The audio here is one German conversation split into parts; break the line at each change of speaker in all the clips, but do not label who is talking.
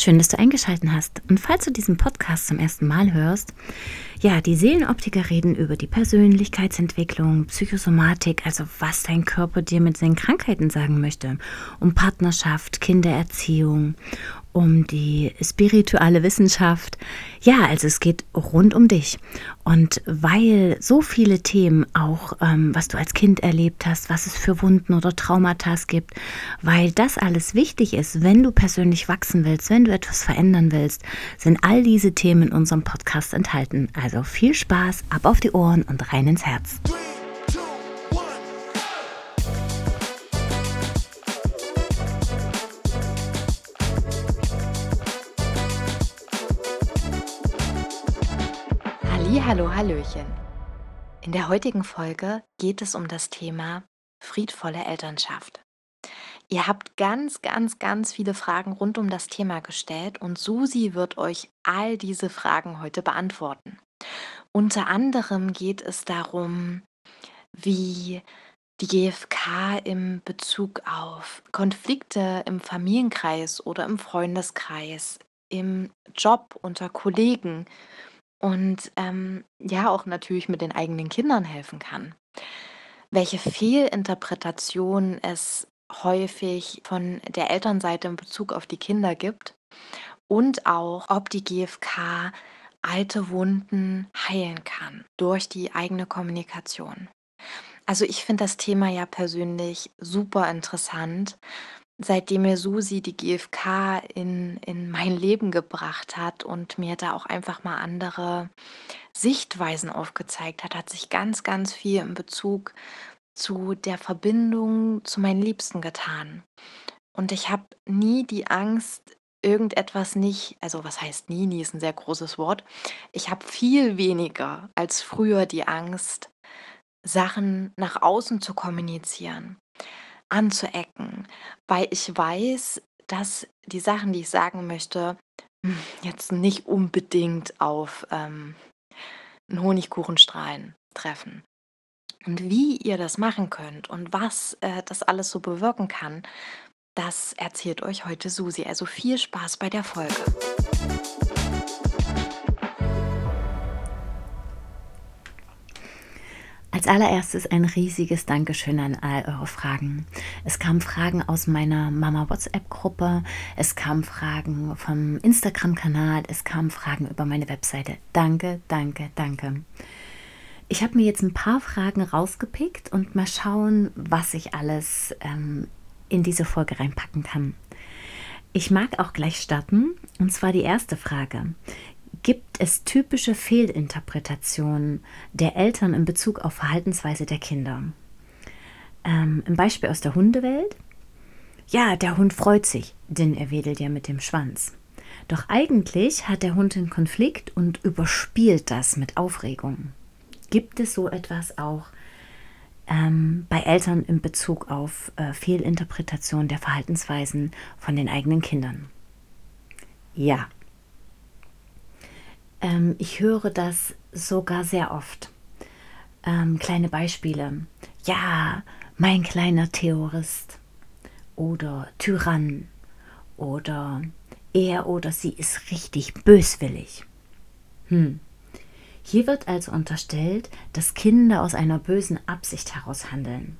Schön, dass du eingeschaltet hast. Und falls du diesen Podcast zum ersten Mal hörst, ja, die Seelenoptiker reden über die Persönlichkeitsentwicklung, Psychosomatik, also was dein Körper dir mit seinen Krankheiten sagen möchte, um Partnerschaft, Kindererziehung, um die spirituelle Wissenschaft. Ja, also es geht rund um dich. Und weil so viele Themen auch, ähm, was du als Kind erlebt hast, was es für Wunden oder Traumata gibt, weil das alles wichtig ist, wenn du persönlich wachsen willst, wenn du etwas verändern willst, sind all diese Themen in unserem Podcast enthalten. Also viel Spaß, ab auf die Ohren und rein ins Herz.
Hallo, Hallöchen. In der heutigen Folge geht es um das Thema friedvolle Elternschaft. Ihr habt ganz, ganz, ganz viele Fragen rund um das Thema gestellt und Susi wird euch all diese Fragen heute beantworten. Unter anderem geht es darum, wie die GfK im Bezug auf Konflikte im Familienkreis oder im Freundeskreis, im Job unter Kollegen und ähm, ja auch natürlich mit den eigenen Kindern helfen kann. Welche Fehlinterpretationen es häufig von der Elternseite in Bezug auf die Kinder gibt und auch, ob die GfK alte Wunden heilen kann durch die eigene Kommunikation. Also ich finde das Thema ja persönlich super interessant seitdem mir Susi die GfK in, in mein Leben gebracht hat und mir da auch einfach mal andere Sichtweisen aufgezeigt hat, hat sich ganz, ganz viel in Bezug zu der Verbindung zu meinen Liebsten getan. Und ich habe nie die Angst, irgendetwas nicht, also was heißt nie, nie ist ein sehr großes Wort. Ich habe viel weniger als früher die Angst, Sachen nach außen zu kommunizieren anzuecken, weil ich weiß, dass die Sachen, die ich sagen möchte, hm, jetzt nicht unbedingt auf ähm, einen Honigkuchenstrahlen treffen. Und wie ihr das machen könnt und was äh, das alles so bewirken kann, das erzählt euch heute Susi. Also viel Spaß bei der Folge.
Als allererstes ein riesiges Dankeschön an all eure Fragen. Es kamen Fragen aus meiner Mama WhatsApp-Gruppe, es kamen Fragen vom Instagram-Kanal, es kamen Fragen über meine Webseite. Danke, danke, danke. Ich habe mir jetzt ein paar Fragen rausgepickt und mal schauen, was ich alles ähm, in diese Folge reinpacken kann. Ich mag auch gleich starten. Und zwar die erste Frage gibt es typische Fehlinterpretationen der Eltern in Bezug auf Verhaltensweise der Kinder. Ähm, Ein Beispiel aus der Hundewelt. Ja, der Hund freut sich, denn er wedelt ja mit dem Schwanz. Doch eigentlich hat der Hund einen Konflikt und überspielt das mit Aufregung. Gibt es so etwas auch ähm, bei Eltern in Bezug auf äh, Fehlinterpretation der Verhaltensweisen von den eigenen Kindern? Ja, ähm, ich höre das sogar sehr oft. Ähm, kleine Beispiele. Ja, mein kleiner Terrorist. Oder Tyrann. Oder er oder sie ist richtig böswillig. Hm. Hier wird also unterstellt, dass Kinder aus einer bösen Absicht heraus handeln.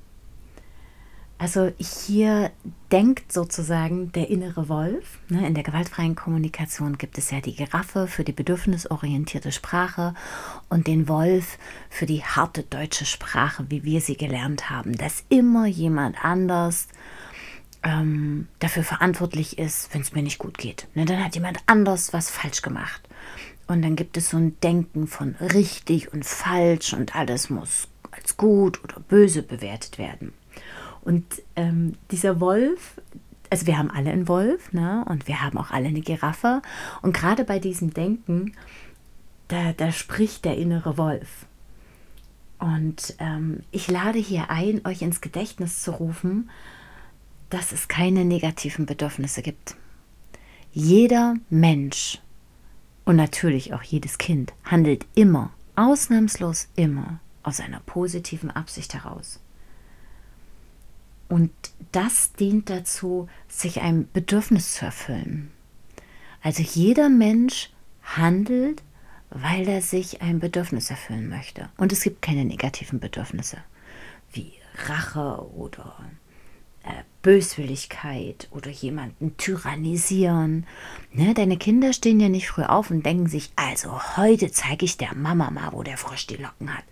Also hier denkt sozusagen der innere Wolf. Ne? In der gewaltfreien Kommunikation gibt es ja die Giraffe für die bedürfnisorientierte Sprache und den Wolf für die harte deutsche Sprache, wie wir sie gelernt haben, dass immer jemand anders ähm, dafür verantwortlich ist, wenn es mir nicht gut geht. Ne? Dann hat jemand anders was falsch gemacht. Und dann gibt es so ein Denken von richtig und falsch und alles muss als gut oder böse bewertet werden. Und ähm, dieser Wolf, also wir haben alle einen Wolf, ne? Und wir haben auch alle eine Giraffe. Und gerade bei diesem Denken, da, da spricht der innere Wolf. Und ähm, ich lade hier ein, euch ins Gedächtnis zu rufen, dass es keine negativen Bedürfnisse gibt. Jeder Mensch und natürlich auch jedes Kind handelt immer, ausnahmslos immer, aus einer positiven Absicht heraus. Und das dient dazu, sich ein Bedürfnis zu erfüllen. Also jeder Mensch handelt, weil er sich ein Bedürfnis erfüllen möchte. Und es gibt keine negativen Bedürfnisse wie Rache oder Böswilligkeit oder jemanden tyrannisieren. Ne, deine Kinder stehen ja nicht früh auf und denken sich, also heute zeige ich der Mama mal, wo der Frosch die Locken hat.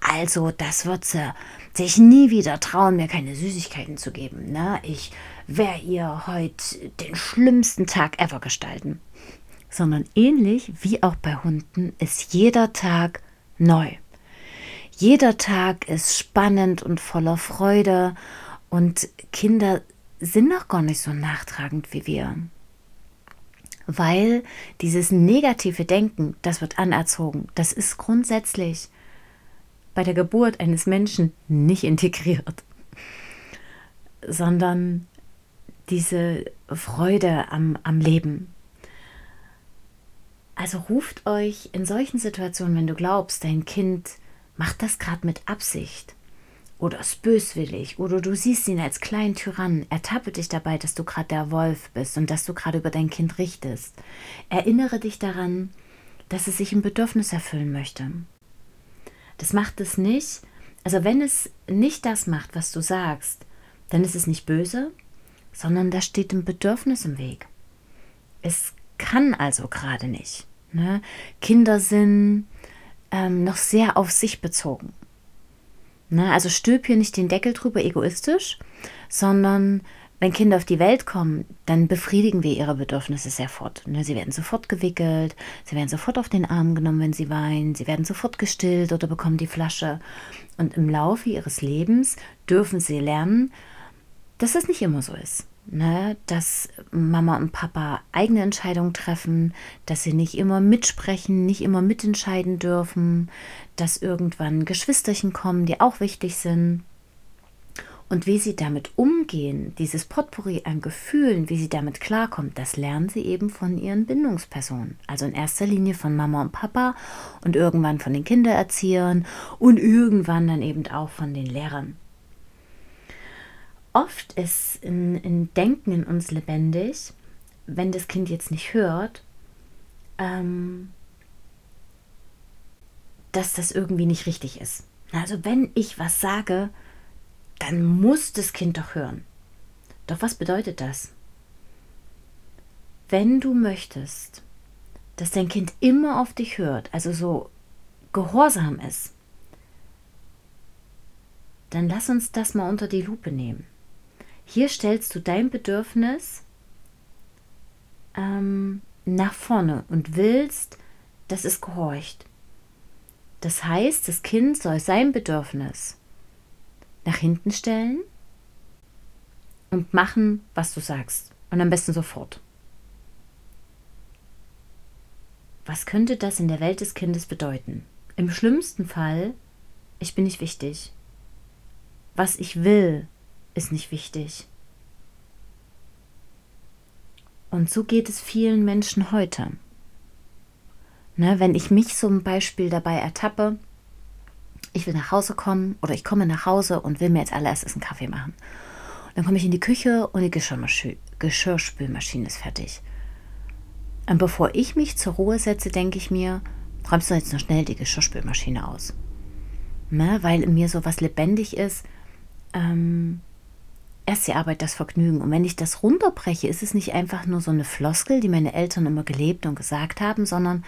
Also das wird sie sich nie wieder trauen, mir keine Süßigkeiten zu geben. Ne? Ich werde ihr heute den schlimmsten Tag ever gestalten. Sondern ähnlich wie auch bei Hunden ist jeder Tag neu. Jeder Tag ist spannend und voller Freude und Kinder sind noch gar nicht so nachtragend wie wir. Weil dieses negative Denken, das wird anerzogen, das ist grundsätzlich bei der Geburt eines Menschen nicht integriert, sondern diese Freude am, am Leben. Also ruft euch in solchen Situationen, wenn du glaubst, dein Kind macht das gerade mit Absicht, oder ist böswillig oder du siehst ihn als kleinen Tyrannen, ertappe dich dabei, dass du gerade der Wolf bist und dass du gerade über dein Kind richtest. Erinnere dich daran, dass es sich ein Bedürfnis erfüllen möchte. Das macht es nicht, also wenn es nicht das macht, was du sagst, dann ist es nicht böse, sondern da steht ein Bedürfnis im Weg. Es kann also gerade nicht. Ne? Kinder sind ähm, noch sehr auf sich bezogen. Ne? Also stülp hier nicht den Deckel drüber egoistisch, sondern wenn Kinder auf die Welt kommen, dann befriedigen wir ihre Bedürfnisse sofort. Ne? Sie werden sofort gewickelt, sie werden sofort auf den Arm genommen, wenn sie weinen, sie werden sofort gestillt oder bekommen die Flasche. Und im Laufe ihres Lebens dürfen sie lernen, dass es nicht immer so ist ne, dass Mama und Papa eigene Entscheidungen treffen, dass sie nicht immer mitsprechen, nicht immer mitentscheiden dürfen, dass irgendwann Geschwisterchen kommen, die auch wichtig sind. Und wie sie damit umgehen, dieses Potpourri an Gefühlen, wie sie damit klarkommt, das lernen sie eben von ihren Bindungspersonen. Also in erster Linie von Mama und Papa und irgendwann von den Kindererziehern und irgendwann dann eben auch von den Lehrern oft ist ein, ein Denken in uns lebendig, wenn das Kind jetzt nicht hört, ähm, dass das irgendwie nicht richtig ist. Also wenn ich was sage, dann muss das Kind doch hören. Doch was bedeutet das? Wenn du möchtest, dass dein Kind immer auf dich hört, also so gehorsam ist, dann lass uns das mal unter die Lupe nehmen. Hier stellst du dein Bedürfnis ähm, nach vorne und willst, dass es gehorcht. Das heißt, das Kind soll sein Bedürfnis nach hinten stellen und machen, was du sagst. Und am besten sofort. Was könnte das in der Welt des Kindes bedeuten? Im schlimmsten Fall, ich bin nicht wichtig. Was ich will, ist nicht wichtig. Und so geht es vielen Menschen heute. Ne, wenn ich mich zum Beispiel dabei ertappe, ich will nach Hause kommen oder ich komme nach Hause und will mir als allererstes einen Kaffee machen. Dann komme ich in die Küche und die Geschirrspülmaschine ist fertig. Und bevor ich mich zur Ruhe setze, denke ich mir, räumst du jetzt noch schnell die Geschirrspülmaschine aus. Ne, weil in mir so was lebendig ist, ähm, erst die Arbeit das Vergnügen. Und wenn ich das runterbreche, ist es nicht einfach nur so eine Floskel, die meine Eltern immer gelebt und gesagt haben, sondern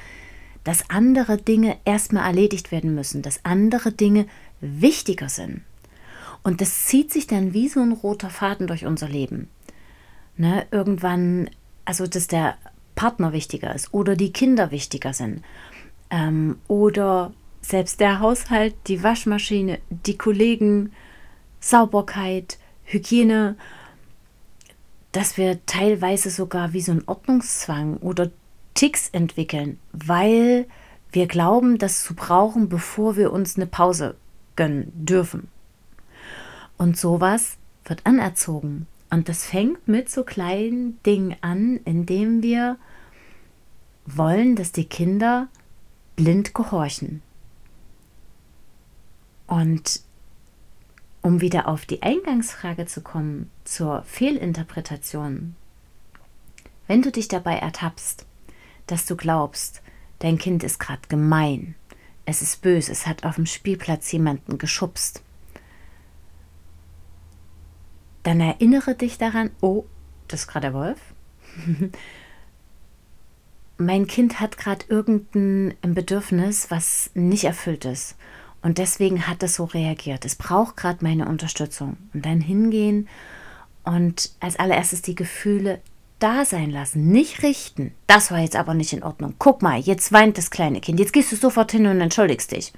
dass andere Dinge erstmal erledigt werden müssen, dass andere Dinge wichtiger sind. Und das zieht sich dann wie so ein roter Faden durch unser Leben. Ne, irgendwann, also dass der Partner wichtiger ist oder die Kinder wichtiger sind ähm, oder selbst der Haushalt, die Waschmaschine, die Kollegen, Sauberkeit, Hygiene, dass wir teilweise sogar wie so einen Ordnungszwang oder Ticks entwickeln, weil wir glauben, das zu brauchen, bevor wir uns eine Pause gönnen dürfen. Und sowas wird anerzogen. Und das fängt mit so kleinen Dingen an, indem wir wollen, dass die Kinder blind gehorchen. Und um wieder auf die Eingangsfrage zu kommen zur Fehlinterpretation. Wenn du dich dabei ertappst, dass du glaubst, dein Kind ist gerade gemein, es ist böse, es hat auf dem Spielplatz jemanden geschubst, dann erinnere dich daran, oh, das ist gerade der Wolf. mein Kind hat gerade irgendein Bedürfnis, was nicht erfüllt ist. Und deswegen hat es so reagiert. Es braucht gerade meine Unterstützung. Und dann hingehen und als allererstes die Gefühle da sein lassen, nicht richten. Das war jetzt aber nicht in Ordnung. Guck mal, jetzt weint das kleine Kind. Jetzt gehst du sofort hin und entschuldigst dich.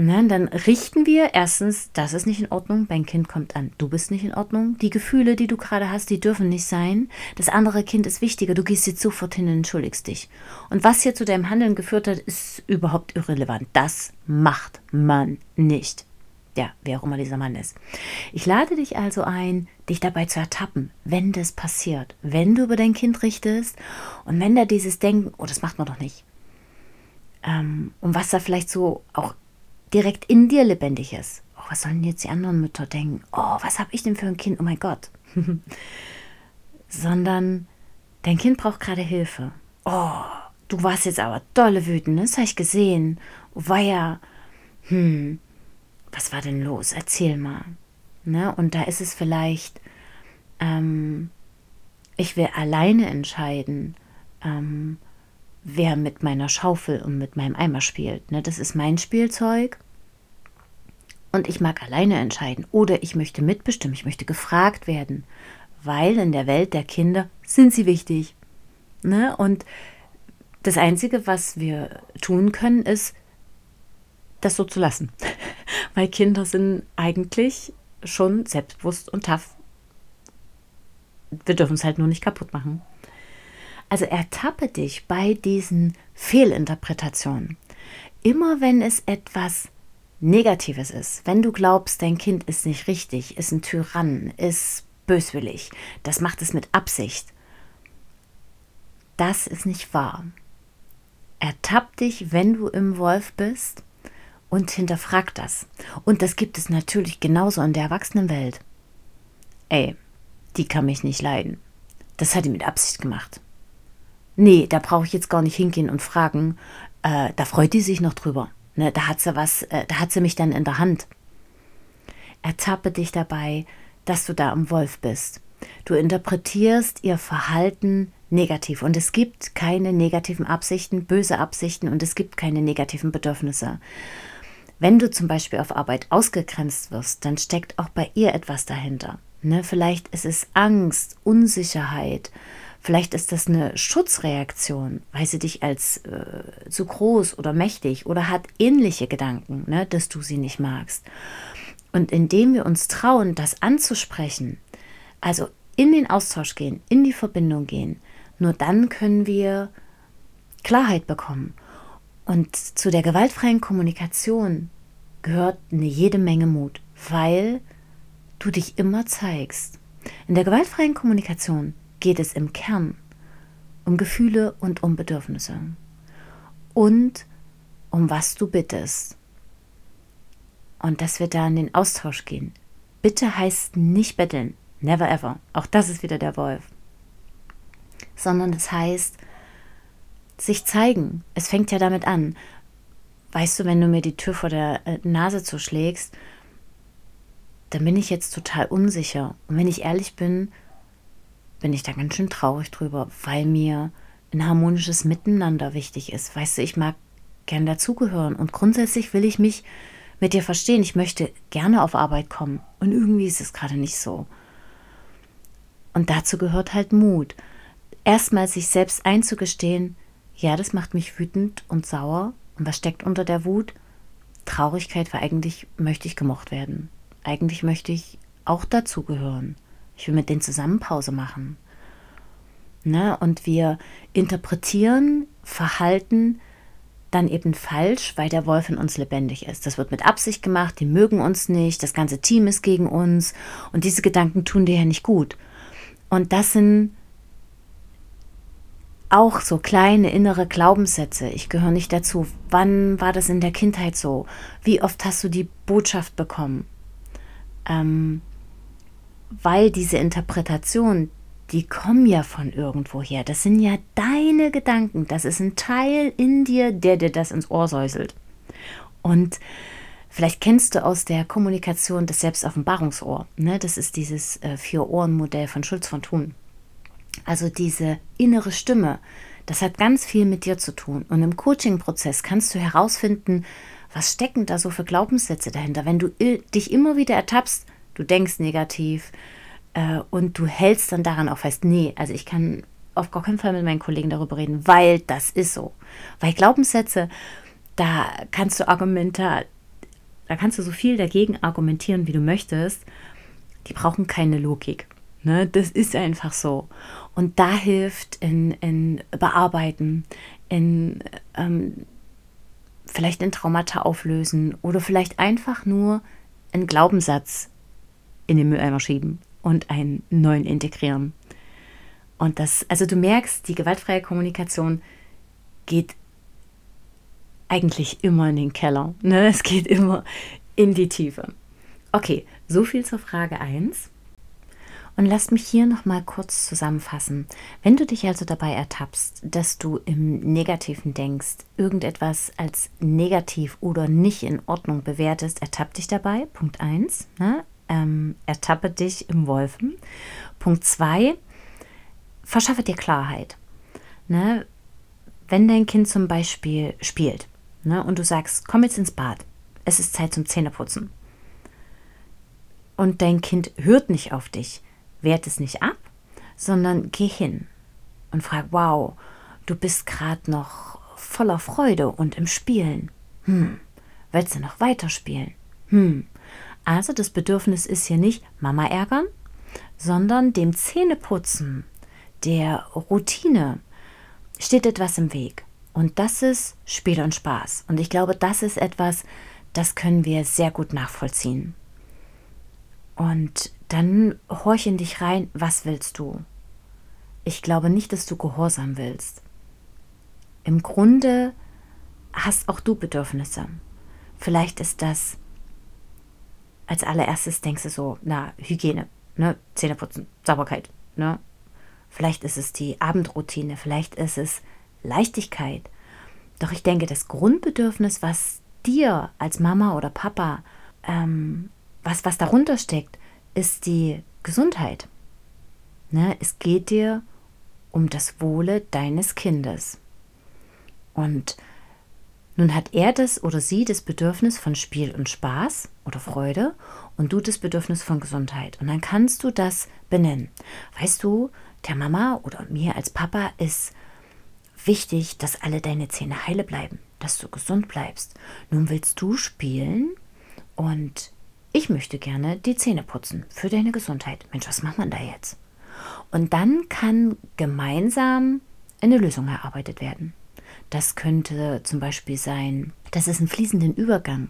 Ne, dann richten wir erstens, das ist nicht in Ordnung, dein Kind kommt an, du bist nicht in Ordnung. Die Gefühle, die du gerade hast, die dürfen nicht sein. Das andere Kind ist wichtiger, du gehst jetzt sofort hin und entschuldigst dich. Und was hier zu deinem Handeln geführt hat, ist überhaupt irrelevant. Das macht man nicht. Ja, wer auch immer dieser Mann ist. Ich lade dich also ein, dich dabei zu ertappen, wenn das passiert, wenn du über dein Kind richtest und wenn da dieses Denken, oh, das macht man doch nicht. Ähm, und was da vielleicht so auch direkt in dir lebendig ist. Oh, was sollen jetzt die anderen Mütter denken? Oh, was habe ich denn für ein Kind? Oh mein Gott. Sondern dein Kind braucht gerade Hilfe. Oh, du warst jetzt aber dolle wütend, das habe ich gesehen. War ja, hm, was war denn los? Erzähl mal. Ne? Und da ist es vielleicht, ähm, ich will alleine entscheiden, ähm, wer mit meiner Schaufel und mit meinem Eimer spielt. Ne? Das ist mein Spielzeug und ich mag alleine entscheiden oder ich möchte mitbestimmen, ich möchte gefragt werden, weil in der Welt der Kinder sind sie wichtig. Ne? Und das Einzige, was wir tun können, ist, das so zu lassen. weil Kinder sind eigentlich schon selbstbewusst und tough. Wir dürfen es halt nur nicht kaputt machen. Also ertappe dich bei diesen Fehlinterpretationen. Immer wenn es etwas Negatives ist, wenn du glaubst, dein Kind ist nicht richtig, ist ein Tyrann, ist böswillig, das macht es mit Absicht, das ist nicht wahr. Ertapp dich, wenn du im Wolf bist und hinterfrag das. Und das gibt es natürlich genauso in der Erwachsenenwelt. Ey, die kann mich nicht leiden. Das hat die mit Absicht gemacht nee, da brauche ich jetzt gar nicht hingehen und fragen, äh, da freut die sich noch drüber. Ne, da hat sie was, äh, da hat sie mich dann in der Hand. Ertappe dich dabei, dass du da im Wolf bist. Du interpretierst ihr Verhalten negativ und es gibt keine negativen Absichten, böse Absichten und es gibt keine negativen Bedürfnisse. Wenn du zum Beispiel auf Arbeit ausgegrenzt wirst, dann steckt auch bei ihr etwas dahinter. Ne, vielleicht ist es Angst, Unsicherheit, Vielleicht ist das eine Schutzreaktion, weil sie dich als äh, zu groß oder mächtig oder hat ähnliche Gedanken, ne, dass du sie nicht magst. Und indem wir uns trauen, das anzusprechen, also in den Austausch gehen, in die Verbindung gehen, nur dann können wir Klarheit bekommen. Und zu der gewaltfreien Kommunikation gehört eine jede Menge Mut, weil du dich immer zeigst. In der gewaltfreien Kommunikation geht es im Kern um Gefühle und um Bedürfnisse und um was du bittest. Und dass wir da in den Austausch gehen. Bitte heißt nicht betteln, never ever. Auch das ist wieder der Wolf. Sondern es heißt sich zeigen. Es fängt ja damit an. Weißt du, wenn du mir die Tür vor der äh, Nase zuschlägst, dann bin ich jetzt total unsicher. Und wenn ich ehrlich bin, bin ich da ganz schön traurig drüber, weil mir ein harmonisches Miteinander wichtig ist. Weißt du, ich mag gern dazugehören und grundsätzlich will ich mich mit dir verstehen. Ich möchte gerne auf Arbeit kommen und irgendwie ist es gerade nicht so. Und dazu gehört halt Mut. Erstmal sich selbst einzugestehen, ja, das macht mich wütend und sauer. Und was steckt unter der Wut? Traurigkeit, weil eigentlich möchte ich gemocht werden. Eigentlich möchte ich auch dazugehören. Ich will mit denen zusammen Pause machen. Ne? Und wir interpretieren Verhalten dann eben falsch, weil der Wolf in uns lebendig ist. Das wird mit Absicht gemacht, die mögen uns nicht, das ganze Team ist gegen uns und diese Gedanken tun dir ja nicht gut. Und das sind auch so kleine innere Glaubenssätze. Ich gehöre nicht dazu. Wann war das in der Kindheit so? Wie oft hast du die Botschaft bekommen? Ähm, weil diese Interpretation die kommen ja von irgendwoher. Das sind ja deine Gedanken. Das ist ein Teil in dir, der dir das ins Ohr säuselt. Und vielleicht kennst du aus der Kommunikation das Selbstoffenbarungsohr. Ne? Das ist dieses äh, Vier-Ohren-Modell von Schulz von Thun. Also diese innere Stimme, das hat ganz viel mit dir zu tun. Und im Coaching-Prozess kannst du herausfinden, was stecken da so für Glaubenssätze dahinter. Wenn du dich immer wieder ertappst, du denkst negativ äh, und du hältst dann daran auch fest, nee, also ich kann auf gar keinen Fall mit meinen Kollegen darüber reden, weil das ist so. Weil Glaubenssätze, da kannst du Argumente, da kannst du so viel dagegen argumentieren, wie du möchtest. Die brauchen keine Logik. Ne? Das ist einfach so. Und da hilft in, in Bearbeiten, in ähm, vielleicht ein Traumata auflösen oder vielleicht einfach nur einen Glaubenssatz in den Mülleimer schieben und einen neuen integrieren. Und das, also du merkst, die gewaltfreie Kommunikation geht eigentlich immer in den Keller. Ne? Es geht immer in die Tiefe. Okay, so viel zur Frage 1. Und lasst mich hier nochmal kurz zusammenfassen. Wenn du dich also dabei ertappst, dass du im Negativen denkst, irgendetwas als negativ oder nicht in Ordnung bewertest, ertapp dich dabei. Punkt 1. Ne? Ähm, ertappe dich im Wolfen. Punkt 2. Verschaffe dir Klarheit. Ne? Wenn dein Kind zum Beispiel spielt ne, und du sagst, komm jetzt ins Bad, es ist Zeit zum Zähneputzen. Und dein Kind hört nicht auf dich, wert es nicht ab, sondern geh hin und frag, wow, du bist gerade noch voller Freude und im Spielen. Hm, willst du noch weiterspielen? Hm. Also das Bedürfnis ist hier nicht Mama ärgern, sondern dem Zähneputzen, der Routine steht etwas im Weg. Und das ist Spiel und Spaß. Und ich glaube, das ist etwas, das können wir sehr gut nachvollziehen. Und dann horch in dich rein, was willst du? Ich glaube nicht, dass du Gehorsam willst. Im Grunde hast auch du Bedürfnisse. Vielleicht ist das als allererstes denkst du so, na, Hygiene, ne, Zähneputzen, Sauberkeit, ne? Vielleicht ist es die Abendroutine, vielleicht ist es Leichtigkeit. Doch ich denke, das Grundbedürfnis, was dir als Mama oder Papa ähm, was, was darunter steckt, ist die Gesundheit. Ne? Es geht dir um das Wohle deines Kindes. Und nun hat er das oder sie das Bedürfnis von Spiel und Spaß oder Freude und du das Bedürfnis von Gesundheit. Und dann kannst du das benennen. Weißt du, der Mama oder mir als Papa ist wichtig, dass alle deine Zähne heile bleiben, dass du gesund bleibst. Nun willst du spielen und ich möchte gerne die Zähne putzen für deine Gesundheit. Mensch, was macht man da jetzt? Und dann kann gemeinsam eine Lösung erarbeitet werden. Das könnte zum Beispiel sein, dass es einen fließenden Übergang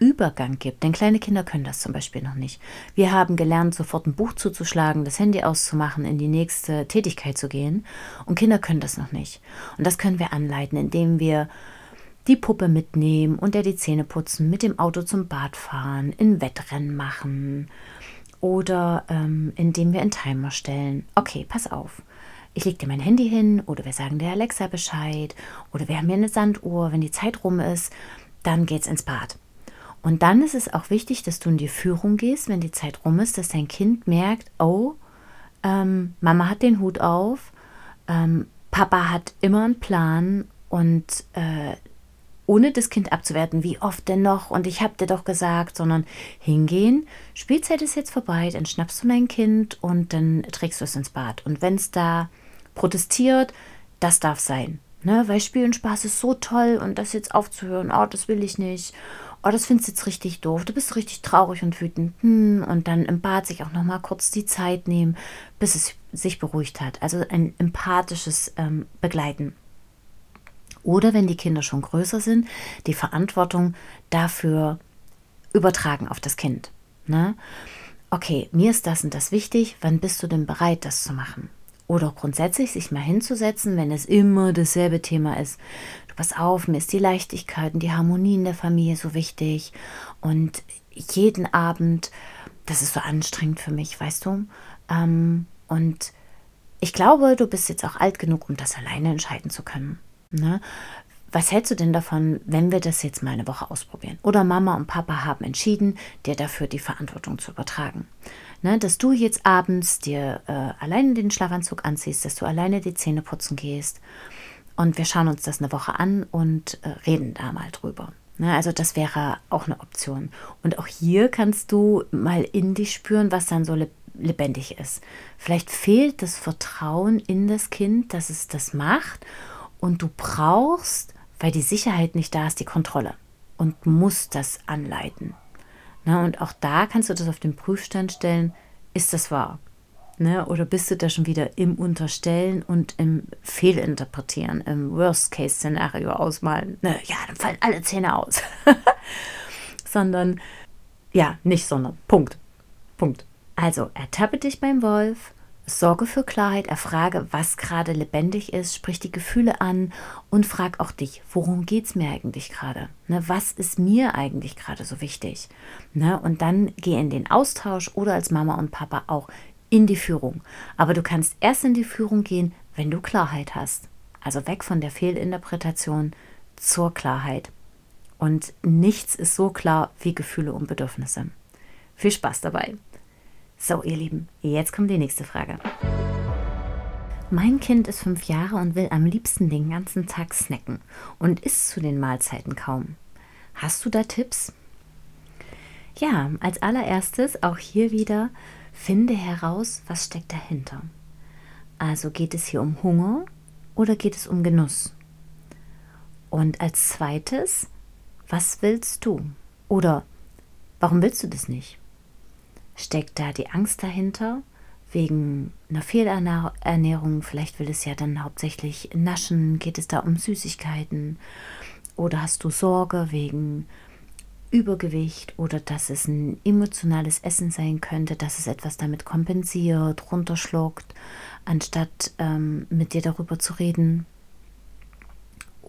Übergang gibt, denn kleine Kinder können das zum Beispiel noch nicht. Wir haben gelernt, sofort ein Buch zuzuschlagen, das Handy auszumachen, in die nächste Tätigkeit zu gehen und Kinder können das noch nicht. Und das können wir anleiten, indem wir die Puppe mitnehmen und der die Zähne putzen, mit dem Auto zum Bad fahren, in Wettrennen machen oder ähm, indem wir einen Timer stellen. Okay, pass auf. Ich lege dir mein Handy hin oder wir sagen der Alexa Bescheid oder wir haben hier eine Sanduhr. Wenn die Zeit rum ist, dann geht's ins Bad. Und dann ist es auch wichtig, dass du in die Führung gehst, wenn die Zeit rum ist, dass dein Kind merkt, oh, ähm, Mama hat den Hut auf, ähm, Papa hat immer einen Plan und äh, ohne das Kind abzuwerten, wie oft denn noch und ich hab dir doch gesagt, sondern hingehen, Spielzeit ist jetzt vorbei, dann schnappst du dein Kind und dann trägst du es ins Bad. Und wenn es da protestiert, das darf sein. Ne? Weil Spiel und Spaß ist so toll und das jetzt aufzuhören, oh, das will ich nicht. Oh, das findest du jetzt richtig doof. Du bist richtig traurig und wütend. Hm, und dann im Bad sich auch noch mal kurz die Zeit nehmen, bis es sich beruhigt hat. Also ein empathisches ähm, Begleiten. Oder wenn die Kinder schon größer sind, die Verantwortung dafür übertragen auf das Kind. Ne? Okay, mir ist das und das wichtig, wann bist du denn bereit, das zu machen? Oder grundsätzlich sich mal hinzusetzen, wenn es immer dasselbe Thema ist. Du pass auf, mir ist die Leichtigkeit und die Harmonie in der Familie so wichtig. Und jeden Abend, das ist so anstrengend für mich, weißt du? Ähm, und ich glaube, du bist jetzt auch alt genug, um das alleine entscheiden zu können. Ne? Was hältst du denn davon, wenn wir das jetzt mal eine Woche ausprobieren? Oder Mama und Papa haben entschieden, dir dafür die Verantwortung zu übertragen. Ne, dass du jetzt abends dir äh, alleine den Schlafanzug anziehst, dass du alleine die Zähne putzen gehst. Und wir schauen uns das eine Woche an und äh, reden da mal drüber. Ne, also das wäre auch eine Option. Und auch hier kannst du mal in dich spüren, was dann so lebendig ist. Vielleicht fehlt das Vertrauen in das Kind, dass es das macht. Und du brauchst, weil die Sicherheit nicht da ist, die Kontrolle. Und musst das anleiten. Ne, und auch da kannst du das auf den Prüfstand stellen, ist das wahr? Ne, oder bist du da schon wieder im Unterstellen und im Fehlinterpretieren, im Worst-Case-Szenario ausmalen? Ne, ja, dann fallen alle Zähne aus. sondern, ja, nicht sondern. Punkt. Punkt. Also, ertappe dich beim Wolf Sorge für Klarheit, erfrage, was gerade lebendig ist, sprich die Gefühle an und frag auch dich, worum geht es mir eigentlich gerade? Ne, was ist mir eigentlich gerade so wichtig? Ne, und dann geh in den Austausch oder als Mama und Papa auch in die Führung. Aber du kannst erst in die Führung gehen, wenn du Klarheit hast. Also weg von der Fehlinterpretation zur Klarheit. Und nichts ist so klar wie Gefühle und Bedürfnisse. Viel Spaß dabei! So, ihr Lieben, jetzt kommt die nächste Frage. Mein Kind ist fünf Jahre und will am liebsten den ganzen Tag snacken und isst zu den Mahlzeiten kaum. Hast du da Tipps? Ja, als allererstes auch hier wieder, finde heraus, was steckt dahinter. Also geht es hier um Hunger oder geht es um Genuss? Und als zweites, was willst du? Oder warum willst du das nicht? Steckt da die Angst dahinter? Wegen einer Fehlernährung, vielleicht will es ja dann hauptsächlich naschen, geht es da um Süßigkeiten? Oder hast du Sorge wegen Übergewicht oder dass es ein emotionales Essen sein könnte, dass es etwas damit kompensiert, runterschluckt, anstatt ähm, mit dir darüber zu reden?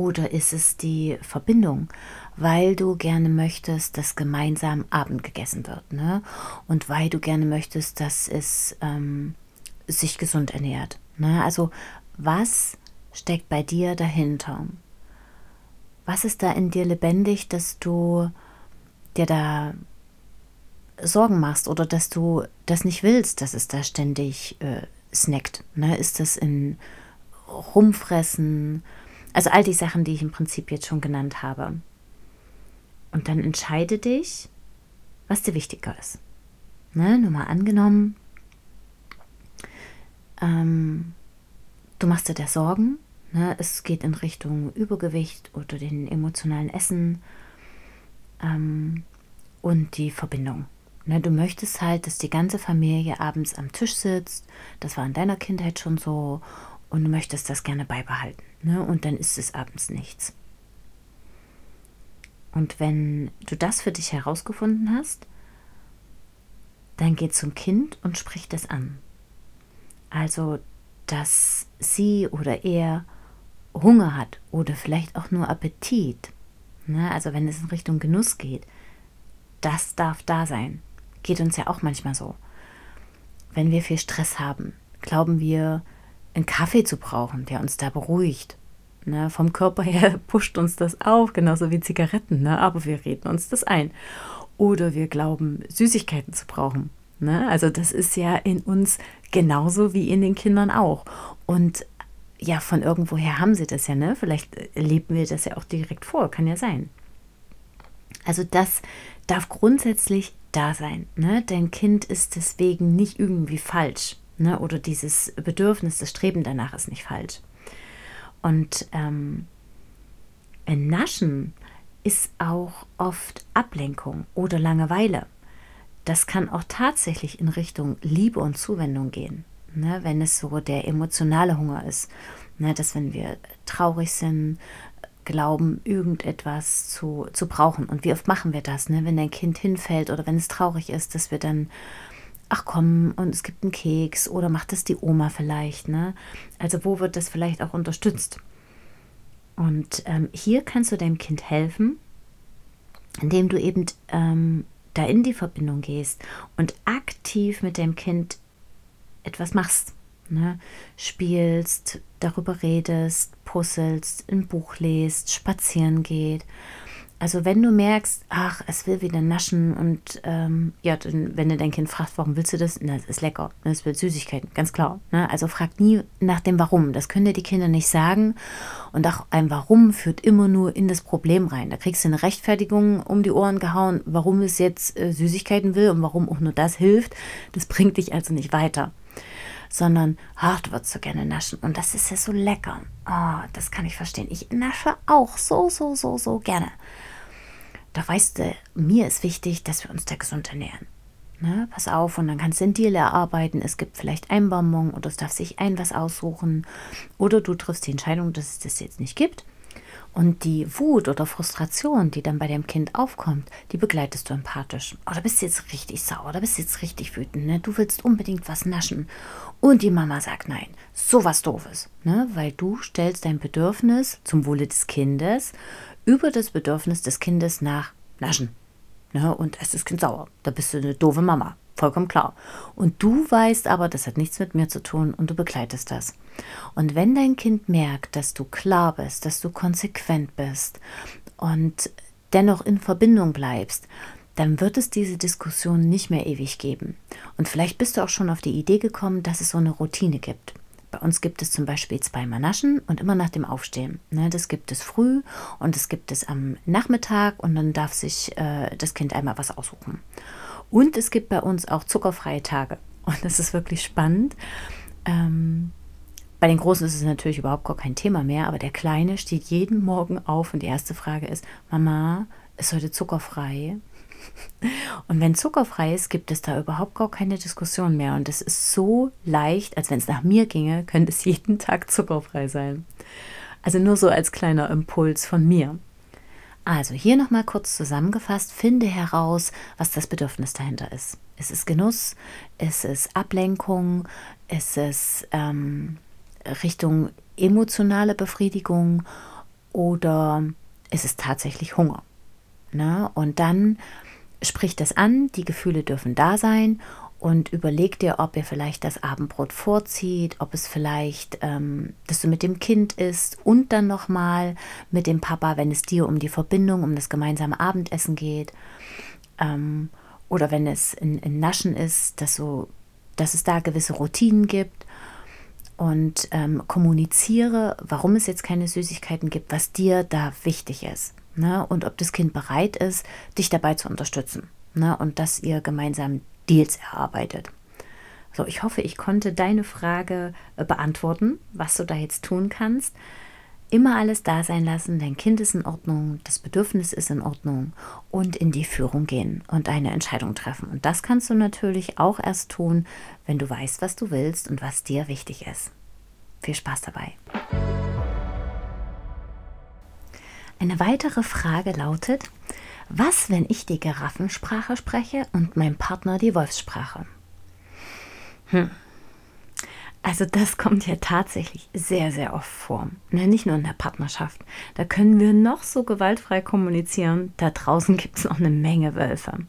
Oder ist es die Verbindung, weil du gerne möchtest, dass gemeinsam Abend gegessen wird, ne? Und weil du gerne möchtest, dass es ähm, sich gesund ernährt. Ne? Also was steckt bei dir dahinter? Was ist da in dir lebendig, dass du dir da Sorgen machst oder dass du das nicht willst, dass es da ständig äh, snackt? Ne? Ist das in Rumfressen? Also all die Sachen, die ich im Prinzip jetzt schon genannt habe. Und dann entscheide dich, was dir wichtiger ist. Ne, nur mal angenommen, ähm, du machst dir da Sorgen, ne, es geht in Richtung Übergewicht oder den emotionalen Essen ähm, und die Verbindung. Ne, du möchtest halt, dass die ganze Familie abends am Tisch sitzt. Das war in deiner Kindheit schon so und du möchtest das gerne beibehalten. Ne? Und dann ist es abends nichts. Und wenn du das für dich herausgefunden hast, dann geh zum Kind und sprich das an. Also, dass sie oder er Hunger hat oder vielleicht auch nur Appetit. Ne? Also, wenn es in Richtung Genuss geht, das darf da sein. Geht uns ja auch manchmal so. Wenn wir viel Stress haben, glauben wir, einen Kaffee zu brauchen, der uns da beruhigt. Ne, vom Körper her pusht uns das auf, genauso wie Zigaretten, ne, aber wir reden uns das ein. Oder wir glauben, Süßigkeiten zu brauchen. Ne? Also das ist ja in uns genauso wie in den Kindern auch. Und ja, von irgendwoher haben sie das ja, ne? Vielleicht leben wir das ja auch direkt vor, kann ja sein. Also das darf grundsätzlich da sein. Ne? Dein Kind ist deswegen nicht irgendwie falsch. Ne? Oder dieses Bedürfnis, das Streben danach ist nicht falsch. Und ähm, ein Naschen ist auch oft Ablenkung oder Langeweile. Das kann auch tatsächlich in Richtung Liebe und Zuwendung gehen, ne? wenn es so der emotionale Hunger ist. Ne? Dass wenn wir traurig sind, glauben, irgendetwas zu, zu brauchen. Und wie oft machen wir das, ne? wenn dein Kind hinfällt oder wenn es traurig ist, dass wir dann ach komm, und es gibt einen Keks oder macht das die Oma vielleicht, ne? Also wo wird das vielleicht auch unterstützt? Und ähm, hier kannst du deinem Kind helfen, indem du eben ähm, da in die Verbindung gehst und aktiv mit dem Kind etwas machst. Ne? Spielst, darüber redest, puzzelst, ein Buch lest, spazieren geht. Also wenn du merkst, ach, es will wieder naschen und ähm, ja, wenn du dein Kind fragst, warum willst du das? Na, das ist lecker, das will Süßigkeiten, ganz klar. Ne? Also frag nie nach dem Warum. Das können dir die Kinder nicht sagen. Und auch ein Warum führt immer nur in das Problem rein. Da kriegst du eine Rechtfertigung um die Ohren gehauen, warum es jetzt äh, Süßigkeiten will und warum auch nur das hilft. Das bringt dich also nicht weiter sondern, ach, du würdest so gerne naschen und das ist ja so lecker. Oh, das kann ich verstehen. Ich nasche auch so, so, so, so gerne. Doch weißt du, mir ist wichtig, dass wir uns da gesund ernähren. Ne, pass auf, und dann kannst du den Deal erarbeiten. Es gibt vielleicht ein Bonbon oder es darf sich ein was aussuchen. Oder du triffst die Entscheidung, dass es das jetzt nicht gibt. Und die Wut oder Frustration, die dann bei dem Kind aufkommt, die begleitest du empathisch. Oh, da bist du jetzt richtig sauer, da bist du jetzt richtig wütend. Ne? Du willst unbedingt was naschen. Und die Mama sagt nein. So was Doofes. Ne? Weil du stellst dein Bedürfnis zum Wohle des Kindes über das Bedürfnis des Kindes nach Naschen. Ne? Und es ist Kind sauer. Da bist du eine doofe Mama. Vollkommen klar. Und du weißt aber, das hat nichts mit mir zu tun und du begleitest das. Und wenn dein Kind merkt, dass du klar bist, dass du konsequent bist und dennoch in Verbindung bleibst, dann wird es diese Diskussion nicht mehr ewig geben. Und vielleicht bist du auch schon auf die Idee gekommen, dass es so eine Routine gibt. Bei uns gibt es zum Beispiel zweimal Naschen und immer nach dem Aufstehen. Ne, das gibt es früh und das gibt es am Nachmittag und dann darf sich äh, das Kind einmal was aussuchen. Und es gibt bei uns auch zuckerfreie Tage. Und das ist wirklich spannend. Ähm, bei den Großen ist es natürlich überhaupt gar kein Thema mehr, aber der Kleine steht jeden Morgen auf und die erste Frage ist, Mama, ist heute zuckerfrei? Und wenn zuckerfrei ist, gibt es da überhaupt gar keine Diskussion mehr. Und es ist so leicht, als wenn es nach mir ginge, könnte es jeden Tag zuckerfrei sein. Also nur so als kleiner Impuls von mir. Also hier nochmal kurz zusammengefasst, finde heraus, was das Bedürfnis dahinter ist. Es ist Genuss, es ist Ablenkung, es ist ähm, Richtung emotionale Befriedigung oder es ist tatsächlich Hunger. Ne? Und dann sprich das an, die Gefühle dürfen da sein und überleg dir, ob ihr vielleicht das Abendbrot vorzieht, ob es vielleicht, ähm, dass du mit dem Kind isst und dann nochmal mit dem Papa, wenn es dir um die Verbindung, um das gemeinsame Abendessen geht. Ähm, oder wenn es in, in Naschen ist, dass, so, dass es da gewisse Routinen gibt. Und ähm, kommuniziere, warum es jetzt keine Süßigkeiten gibt, was dir da wichtig ist ne? und ob das Kind bereit ist, dich dabei zu unterstützen ne? und dass ihr gemeinsam Deals erarbeitet. So, ich hoffe, ich konnte deine Frage äh, beantworten, was du da jetzt tun kannst. Immer alles da sein lassen, dein Kind ist in Ordnung, das Bedürfnis ist in Ordnung und in die Führung gehen und eine Entscheidung treffen. Und das kannst du natürlich auch erst tun, wenn du weißt, was du willst und was dir wichtig ist. Viel Spaß dabei. Eine weitere Frage lautet, was, wenn ich die Giraffensprache spreche und mein Partner die Wolfssprache? Hm. Also das kommt ja tatsächlich sehr, sehr oft vor. Ne, nicht nur in der Partnerschaft. Da können wir noch so gewaltfrei kommunizieren. Da draußen gibt es noch eine Menge Wölfe.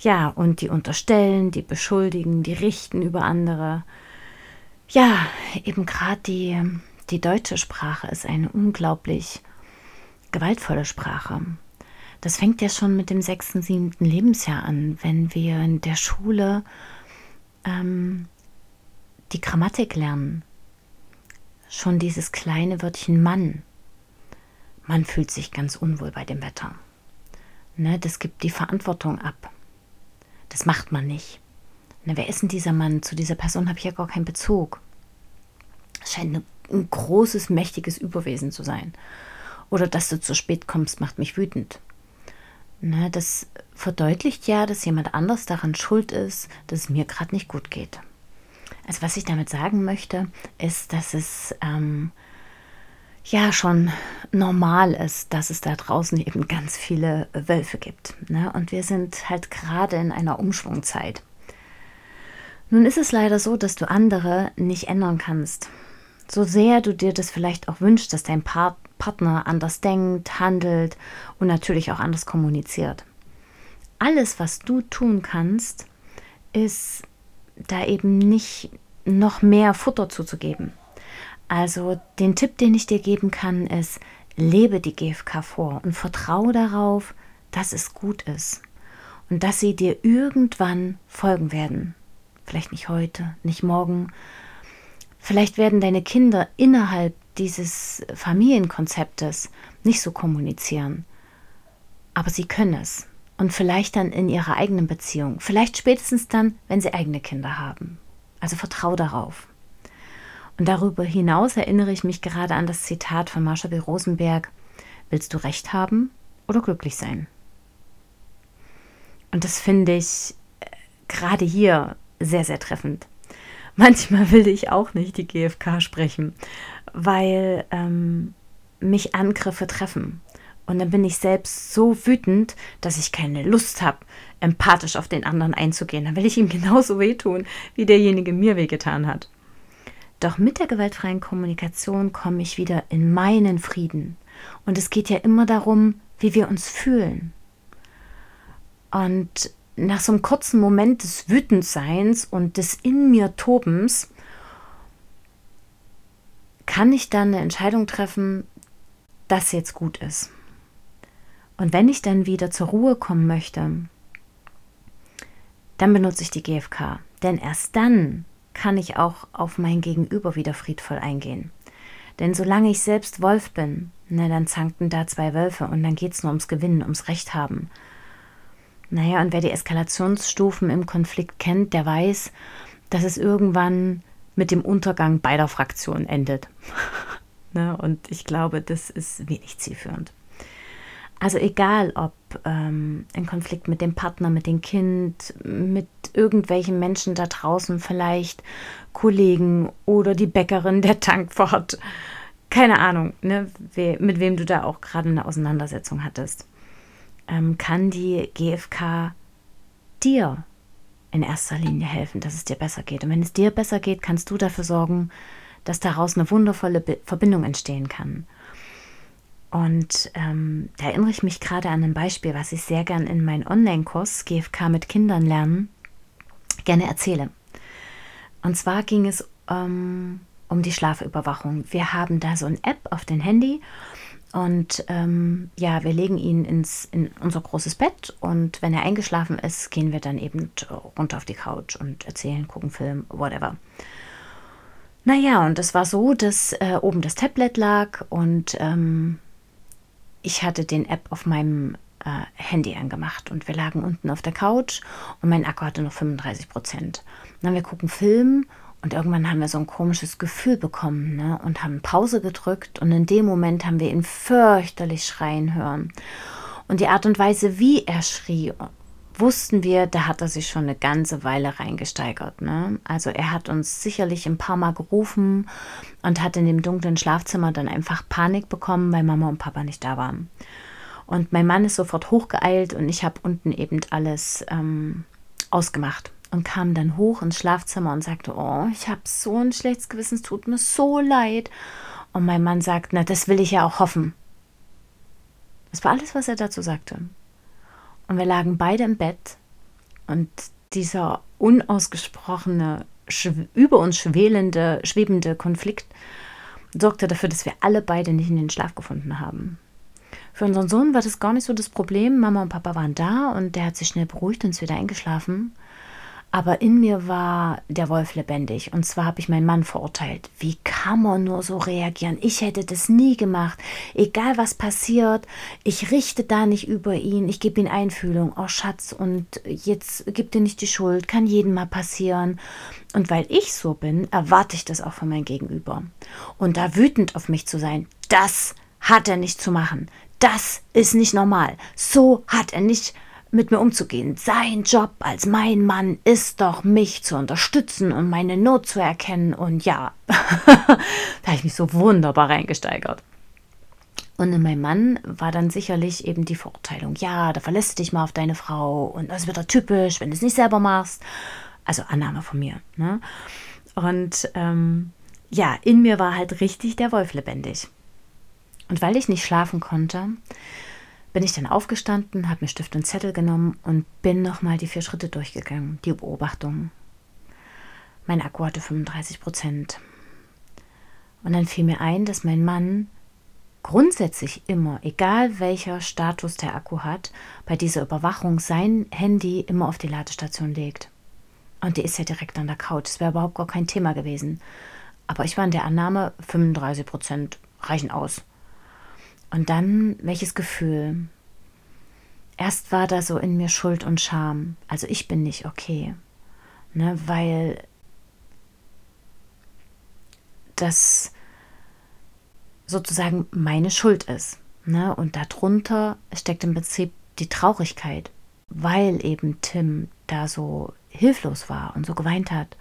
Ja, und die unterstellen, die beschuldigen, die richten über andere. Ja, eben gerade die, die deutsche Sprache ist eine unglaublich gewaltvolle Sprache. Das fängt ja schon mit dem sechsten, siebten Lebensjahr an, wenn wir in der Schule ähm, die Grammatik lernen. Schon dieses kleine Wörtchen Mann. Man fühlt sich ganz unwohl bei dem Wetter. Ne, das gibt die Verantwortung ab. Das macht man nicht. Ne, wer ist denn dieser Mann? Zu dieser Person habe ich ja gar keinen Bezug. Es scheint ein großes, mächtiges Überwesen zu sein. Oder dass du zu spät kommst, macht mich wütend. Ne, das verdeutlicht ja, dass jemand anders daran schuld ist, dass es mir gerade nicht gut geht. Also was ich damit sagen möchte, ist, dass es ähm, ja schon normal ist, dass es da draußen eben ganz viele Wölfe gibt. Ne? Und wir sind halt gerade in einer Umschwungzeit. Nun ist es leider so, dass du andere nicht ändern kannst. So sehr du dir das vielleicht auch wünschst, dass dein Part Partner anders denkt, handelt und natürlich auch anders kommuniziert. Alles, was du tun kannst, ist da eben nicht noch mehr Futter zuzugeben. Also den Tipp, den ich dir geben kann, ist, lebe die GFK vor und vertraue darauf, dass es gut ist und dass sie dir irgendwann folgen werden. Vielleicht nicht heute, nicht morgen. Vielleicht werden deine Kinder innerhalb dieses Familienkonzeptes nicht so kommunizieren. Aber sie können es. Und vielleicht dann in ihrer eigenen Beziehung. Vielleicht spätestens dann, wenn sie eigene Kinder haben. Also vertrau darauf. Und darüber hinaus erinnere ich mich gerade an das Zitat von Marsha B. Rosenberg: Willst du Recht haben oder glücklich sein? Und das finde ich äh, gerade hier sehr, sehr treffend. Manchmal will ich auch nicht die GfK sprechen, weil ähm, mich Angriffe treffen. Und dann bin ich selbst so wütend, dass ich keine Lust habe, empathisch auf den anderen einzugehen. Dann will ich ihm genauso wehtun, wie derjenige mir wehgetan hat. Doch mit der gewaltfreien Kommunikation komme ich wieder in meinen Frieden. Und es geht ja immer darum, wie wir uns fühlen. Und nach so einem kurzen Moment des Wütendseins und des in mir Tobens kann ich dann eine Entscheidung treffen, dass jetzt gut ist. Und wenn ich dann wieder zur Ruhe kommen möchte, dann benutze ich die GFK. Denn erst dann kann ich auch auf mein Gegenüber wieder friedvoll eingehen. Denn solange ich selbst Wolf bin, na, dann zankten da zwei Wölfe und dann geht es nur ums Gewinnen, ums Recht haben. Naja, und wer die Eskalationsstufen im Konflikt kennt, der weiß, dass es irgendwann mit dem Untergang beider Fraktionen endet. ne? Und ich glaube, das ist wenig zielführend. Also egal, ob ähm, ein Konflikt mit dem Partner, mit dem Kind, mit irgendwelchen Menschen da draußen, vielleicht Kollegen oder die Bäckerin der Tankwart, keine Ahnung, ne, we mit wem du da auch gerade eine Auseinandersetzung hattest, ähm, kann die GfK dir in erster Linie helfen, dass es dir besser geht. Und wenn es dir besser geht, kannst du dafür sorgen, dass daraus eine wundervolle Verbindung entstehen kann. Und ähm, da erinnere ich mich gerade an ein Beispiel, was ich sehr gern in meinem Online-Kurs GFK mit Kindern lernen gerne erzähle. Und zwar ging es ähm, um die Schlafüberwachung. Wir haben da so eine App auf dem Handy und ähm, ja, wir legen ihn ins, in unser großes Bett und wenn er eingeschlafen ist, gehen wir dann eben runter auf die Couch und erzählen, gucken Film, whatever. Naja, und es war so, dass äh, oben das Tablet lag und ähm, ich hatte den App auf meinem äh, Handy angemacht und wir lagen unten auf der Couch und mein Akku hatte noch 35 Prozent. Dann wir gucken Film und irgendwann haben wir so ein komisches Gefühl bekommen ne, und haben Pause gedrückt und in dem Moment haben wir ihn fürchterlich schreien hören. Und die Art und Weise, wie er schrie, wussten wir, da hat er sich schon eine ganze Weile reingesteigert. Ne? Also er hat uns sicherlich ein paar Mal gerufen und hat in dem dunklen Schlafzimmer dann einfach Panik bekommen, weil Mama und Papa nicht da waren. Und mein Mann ist sofort hochgeeilt und ich habe unten eben alles ähm, ausgemacht und kam dann hoch ins Schlafzimmer und sagte, oh, ich habe so ein schlechtes Gewissen, es tut mir so leid. Und mein Mann sagt, na, das will ich ja auch hoffen. Das war alles, was er dazu sagte. Und wir lagen beide im Bett und dieser unausgesprochene, über uns schwelende, schwebende Konflikt sorgte dafür, dass wir alle beide nicht in den Schlaf gefunden haben. Für unseren Sohn war das gar nicht so das Problem. Mama und Papa waren da und der hat sich schnell beruhigt und ist wieder eingeschlafen. Aber in mir war der Wolf lebendig. Und zwar habe ich meinen Mann verurteilt. Wie kann man nur so reagieren? Ich hätte das nie gemacht. Egal was passiert, ich richte da nicht über ihn. Ich gebe ihm Einfühlung. Oh Schatz, und jetzt gib dir nicht die Schuld. Kann jedem mal passieren. Und weil ich so bin, erwarte ich das auch von meinem Gegenüber. Und da wütend auf mich zu sein, das hat er nicht zu machen. Das ist nicht normal. So hat er nicht mit mir umzugehen. Sein Job als mein Mann ist doch, mich zu unterstützen und meine Not zu erkennen. Und ja, da habe ich mich so wunderbar reingesteigert. Und in meinem Mann war dann sicherlich eben die Verurteilung, ja, da verlässt du dich mal auf deine Frau und das wird doch typisch, wenn du es nicht selber machst. Also Annahme von mir. Ne? Und ähm, ja, in mir war halt richtig der Wolf lebendig. Und weil ich nicht schlafen konnte, bin ich dann aufgestanden, habe mir Stift und Zettel genommen und bin nochmal die vier Schritte durchgegangen, die Beobachtungen. mein Akku hatte 35 Prozent. Und dann fiel mir ein, dass mein Mann grundsätzlich immer, egal welcher Status der Akku hat, bei dieser Überwachung sein Handy immer auf die Ladestation legt. Und die ist ja direkt an der Couch. Das wäre überhaupt gar kein Thema gewesen. Aber ich war in der Annahme, 35 Prozent reichen aus. Und dann, welches Gefühl? Erst war da so in mir Schuld und Scham. Also ich bin nicht okay. Ne, weil das sozusagen meine Schuld ist. Ne? Und darunter steckt im Prinzip die Traurigkeit, weil eben Tim da so hilflos war und so geweint hat.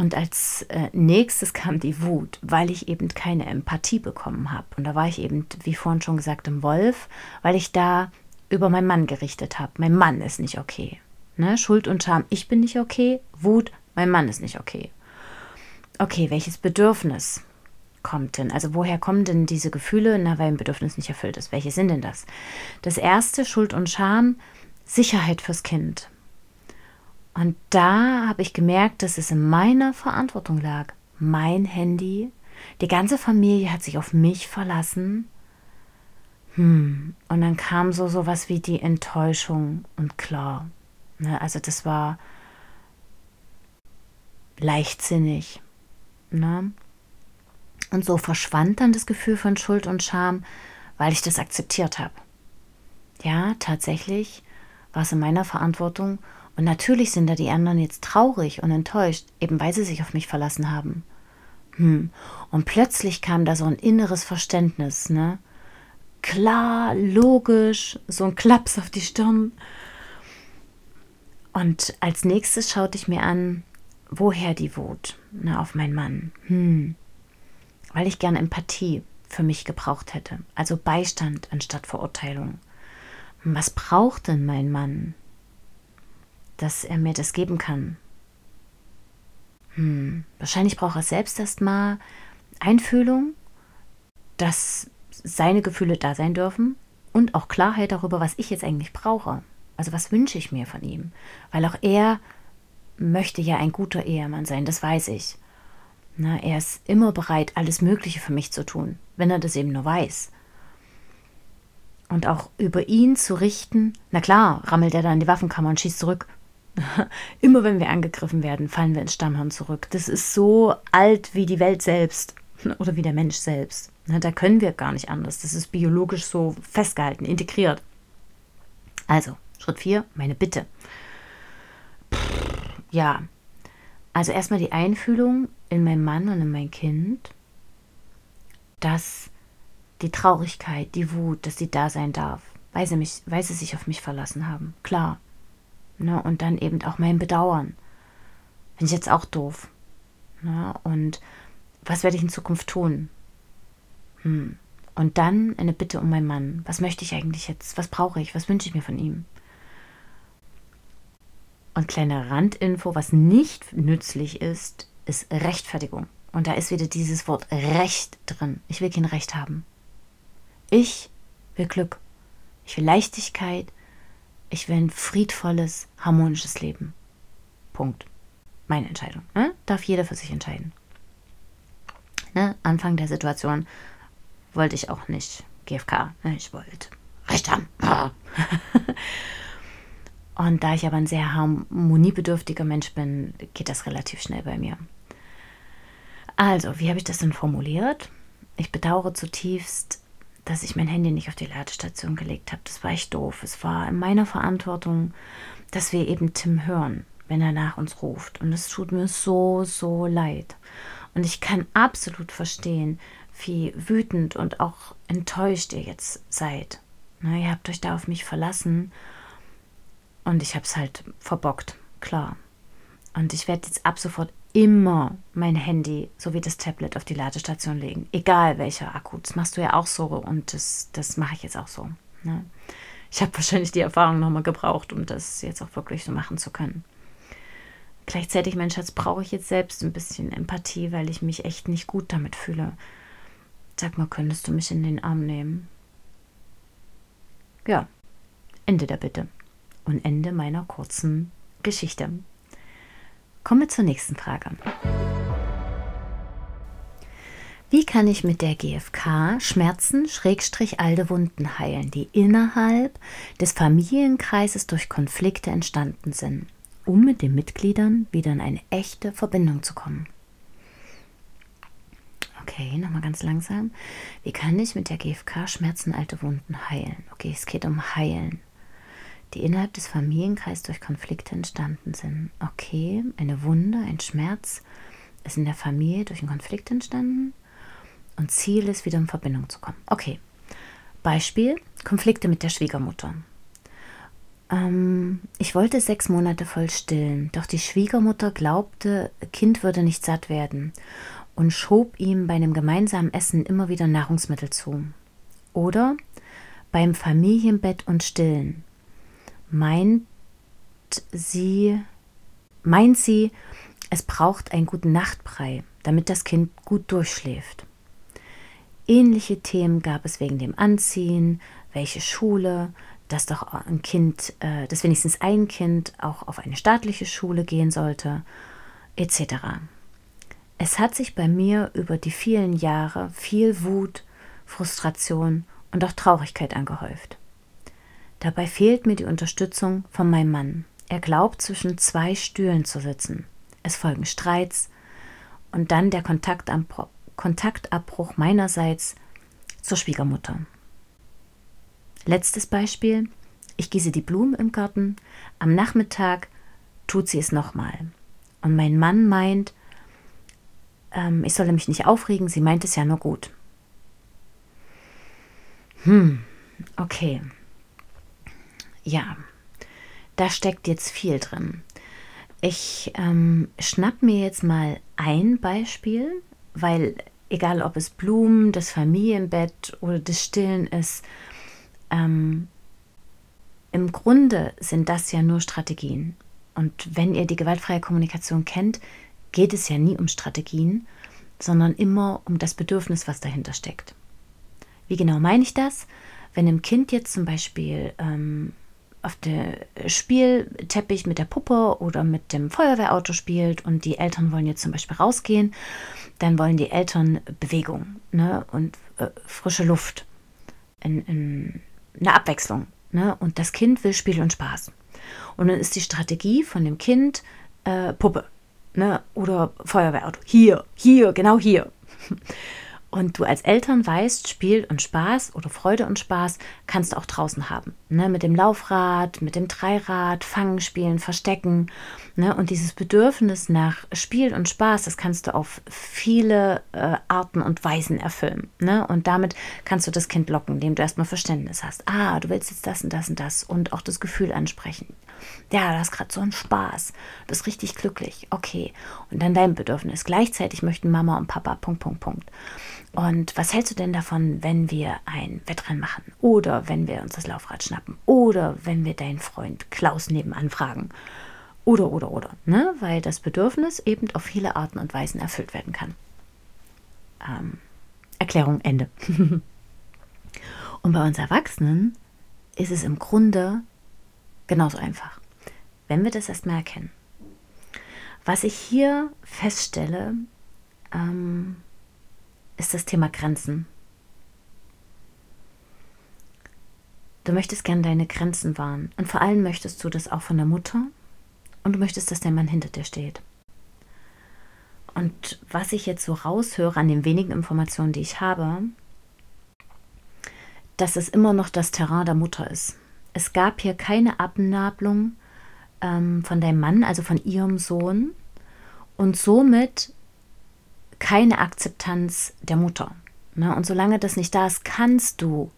Und als äh, nächstes kam die Wut, weil ich eben keine Empathie bekommen habe. Und da war ich eben, wie vorhin schon gesagt, im Wolf, weil ich da über meinen Mann gerichtet habe. Mein Mann ist nicht okay. Ne? Schuld und Scham, ich bin nicht okay. Wut, mein Mann ist nicht okay. Okay, welches Bedürfnis kommt denn? Also woher kommen denn diese Gefühle, na, weil ein Bedürfnis nicht erfüllt ist? Welche sind denn das? Das erste, Schuld und Scham, Sicherheit fürs Kind. Und da habe ich gemerkt, dass es in meiner Verantwortung lag. Mein Handy, die ganze Familie hat sich auf mich verlassen. Hm. Und dann kam so sowas wie die Enttäuschung und klar. Ne, also das war leichtsinnig. Ne? Und so verschwand dann das Gefühl von Schuld und Scham, weil ich das akzeptiert habe. Ja, tatsächlich war es in meiner Verantwortung und natürlich sind da die anderen jetzt traurig und enttäuscht, eben weil sie sich auf mich verlassen haben. Hm. Und plötzlich kam da so ein inneres Verständnis, ne? Klar, logisch, so ein Klaps auf die Stirn. Und als nächstes schaute ich mir an, woher die Wut ne, auf meinen Mann. Hm weil ich gerne Empathie für mich gebraucht hätte, also Beistand anstatt Verurteilung. Was braucht denn mein Mann, dass er mir das geben kann? Hm, wahrscheinlich braucht er selbst erstmal Einfühlung, dass seine Gefühle da sein dürfen und auch Klarheit darüber, was ich jetzt eigentlich brauche. Also was wünsche ich mir von ihm? Weil auch er möchte ja ein guter Ehemann sein, das weiß ich. Na, er ist immer bereit, alles Mögliche für mich zu tun, wenn er das eben nur weiß. Und auch über ihn zu richten, na klar, rammelt er dann in die Waffenkammer und schießt zurück. immer wenn wir angegriffen werden, fallen wir ins Stammhirn zurück. Das ist so alt wie die Welt selbst oder wie der Mensch selbst. Na, da können wir gar nicht anders. Das ist biologisch so festgehalten, integriert. Also, Schritt 4, meine Bitte. Ja, also erstmal die Einfühlung in meinen Mann und in mein Kind, dass die Traurigkeit, die Wut, dass sie da sein darf, weil sie, mich, weil sie sich auf mich verlassen haben. Klar. Ne? Und dann eben auch mein Bedauern. Finde ich jetzt auch doof. Ne? Und was werde ich in Zukunft tun? Hm. Und dann eine Bitte um meinen Mann. Was möchte ich eigentlich jetzt? Was brauche ich? Was wünsche ich mir von ihm? Und kleine Randinfo, was nicht nützlich ist, ist Rechtfertigung. Und da ist wieder dieses Wort Recht drin. Ich will kein Recht haben. Ich will Glück. Ich will Leichtigkeit. Ich will ein friedvolles, harmonisches Leben. Punkt. Meine Entscheidung. Ne? Darf jeder für sich entscheiden. Ne? Anfang der Situation wollte ich auch nicht GFK. Ne? Ich wollte Recht haben. Und da ich aber ein sehr harmoniebedürftiger Mensch bin, geht das relativ schnell bei mir. Also, wie habe ich das denn formuliert? Ich bedauere zutiefst, dass ich mein Handy nicht auf die Ladestation gelegt habe. Das war echt doof. Es war in meiner Verantwortung, dass wir eben Tim hören, wenn er nach uns ruft. Und es tut mir so, so leid. Und ich kann absolut verstehen, wie wütend und auch enttäuscht ihr jetzt seid. Na, ihr habt euch da auf mich verlassen und ich habe es halt verbockt, klar. Und ich werde jetzt ab sofort immer mein Handy sowie das Tablet auf die Ladestation legen. Egal welcher Akku. Das machst du ja auch so und das, das mache ich jetzt auch so. Ne? Ich habe wahrscheinlich die Erfahrung nochmal gebraucht, um das jetzt auch wirklich so machen zu können. Gleichzeitig, mein Schatz, brauche ich jetzt selbst ein bisschen Empathie, weil ich mich echt nicht gut damit fühle. Sag mal, könntest du mich in den Arm nehmen? Ja, Ende der Bitte und Ende meiner kurzen Geschichte. Kommen wir zur nächsten Frage. Wie kann ich mit der GfK Schmerzen, Schrägstrich alte Wunden heilen, die innerhalb des Familienkreises durch Konflikte entstanden sind, um mit den Mitgliedern wieder in eine echte Verbindung zu kommen? Okay, nochmal ganz langsam. Wie kann ich mit der GfK Schmerzen, alte Wunden heilen? Okay, es geht um Heilen, die innerhalb des Familienkreises durch Konflikte entstanden sind. Okay, eine Wunde, ein Schmerz ist in der Familie durch einen Konflikt entstanden und Ziel ist, wieder in Verbindung zu kommen. Okay, Beispiel, Konflikte mit der Schwiegermutter. Ähm, ich wollte sechs Monate voll stillen, doch die Schwiegermutter glaubte, Kind würde nicht satt werden und schob ihm bei einem gemeinsamen Essen immer wieder Nahrungsmittel zu. Oder beim Familienbett und Stillen meint sie, meint sie, es braucht einen guten Nachtbrei, damit das Kind gut durchschläft. Ähnliche Themen gab es wegen dem Anziehen, welche Schule, dass doch ein Kind, äh, dass wenigstens ein Kind auch auf eine staatliche Schule gehen sollte, etc. Es hat sich bei mir über die vielen Jahre viel Wut, Frustration und auch Traurigkeit angehäuft. Dabei fehlt mir die Unterstützung von meinem Mann. Er glaubt, zwischen zwei Stühlen zu sitzen. Es folgen Streits und dann der Kontaktabbruch meinerseits zur Schwiegermutter. Letztes Beispiel. Ich gieße die Blumen im Garten. Am Nachmittag tut sie es nochmal. Und mein Mann meint, ähm, ich solle mich nicht aufregen, sie meint es ja nur gut. Hm, okay. Ja, da steckt jetzt viel drin. Ich ähm, schnapp mir jetzt mal ein Beispiel, weil egal ob es Blumen, das Familienbett oder das Stillen ist, ähm, im Grunde sind das ja nur Strategien. Und wenn ihr die gewaltfreie Kommunikation kennt, geht es ja nie um Strategien, sondern immer um das Bedürfnis, was dahinter steckt. Wie genau meine ich das? Wenn ein Kind jetzt zum Beispiel ähm, auf dem Spielteppich mit der Puppe oder mit dem Feuerwehrauto spielt und die Eltern wollen jetzt zum Beispiel rausgehen, dann wollen die Eltern Bewegung ne, und äh, frische Luft, in, in, eine Abwechslung. Ne, und das Kind will Spiel und Spaß. Und dann ist die Strategie von dem Kind äh, Puppe ne, oder Feuerwehrauto. Hier, hier, genau hier. Und du als Eltern weißt, Spiel und Spaß oder Freude und Spaß kannst du auch draußen haben. Ne? Mit dem Laufrad, mit dem Dreirad, Fangen, Spielen, Verstecken. Ne? Und dieses Bedürfnis nach Spiel und Spaß, das kannst du auf viele äh, Arten und Weisen erfüllen. Ne? Und damit kannst du das Kind locken, indem du erstmal Verständnis hast. Ah, du willst jetzt das und das und das und auch das Gefühl ansprechen. Ja, du hast gerade so einen Spaß. Du bist richtig glücklich. Okay. Und dann dein Bedürfnis. Gleichzeitig möchten Mama und Papa, Punkt, Punkt, Punkt. Und was hältst du denn davon, wenn wir ein Wettrennen machen? Oder wenn wir uns das Laufrad schnappen? Oder wenn wir deinen Freund Klaus nebenan fragen? Oder, oder, oder. Ne? Weil das Bedürfnis eben auf viele Arten und Weisen erfüllt werden kann. Ähm, Erklärung Ende. und bei uns Erwachsenen ist es im Grunde genauso einfach, wenn wir das erstmal erkennen. Was ich hier feststelle, ähm, ist das Thema Grenzen. Du möchtest gern deine Grenzen wahren und vor allem möchtest du das auch von der Mutter und du möchtest, dass der Mann hinter dir steht. Und was ich jetzt so raushöre an den wenigen Informationen, die ich habe, dass es immer noch das Terrain der Mutter ist. Es gab hier keine Abnabelung ähm, von deinem Mann, also von ihrem Sohn. Und somit keine Akzeptanz der Mutter. Ne? Und solange das nicht da ist, kannst du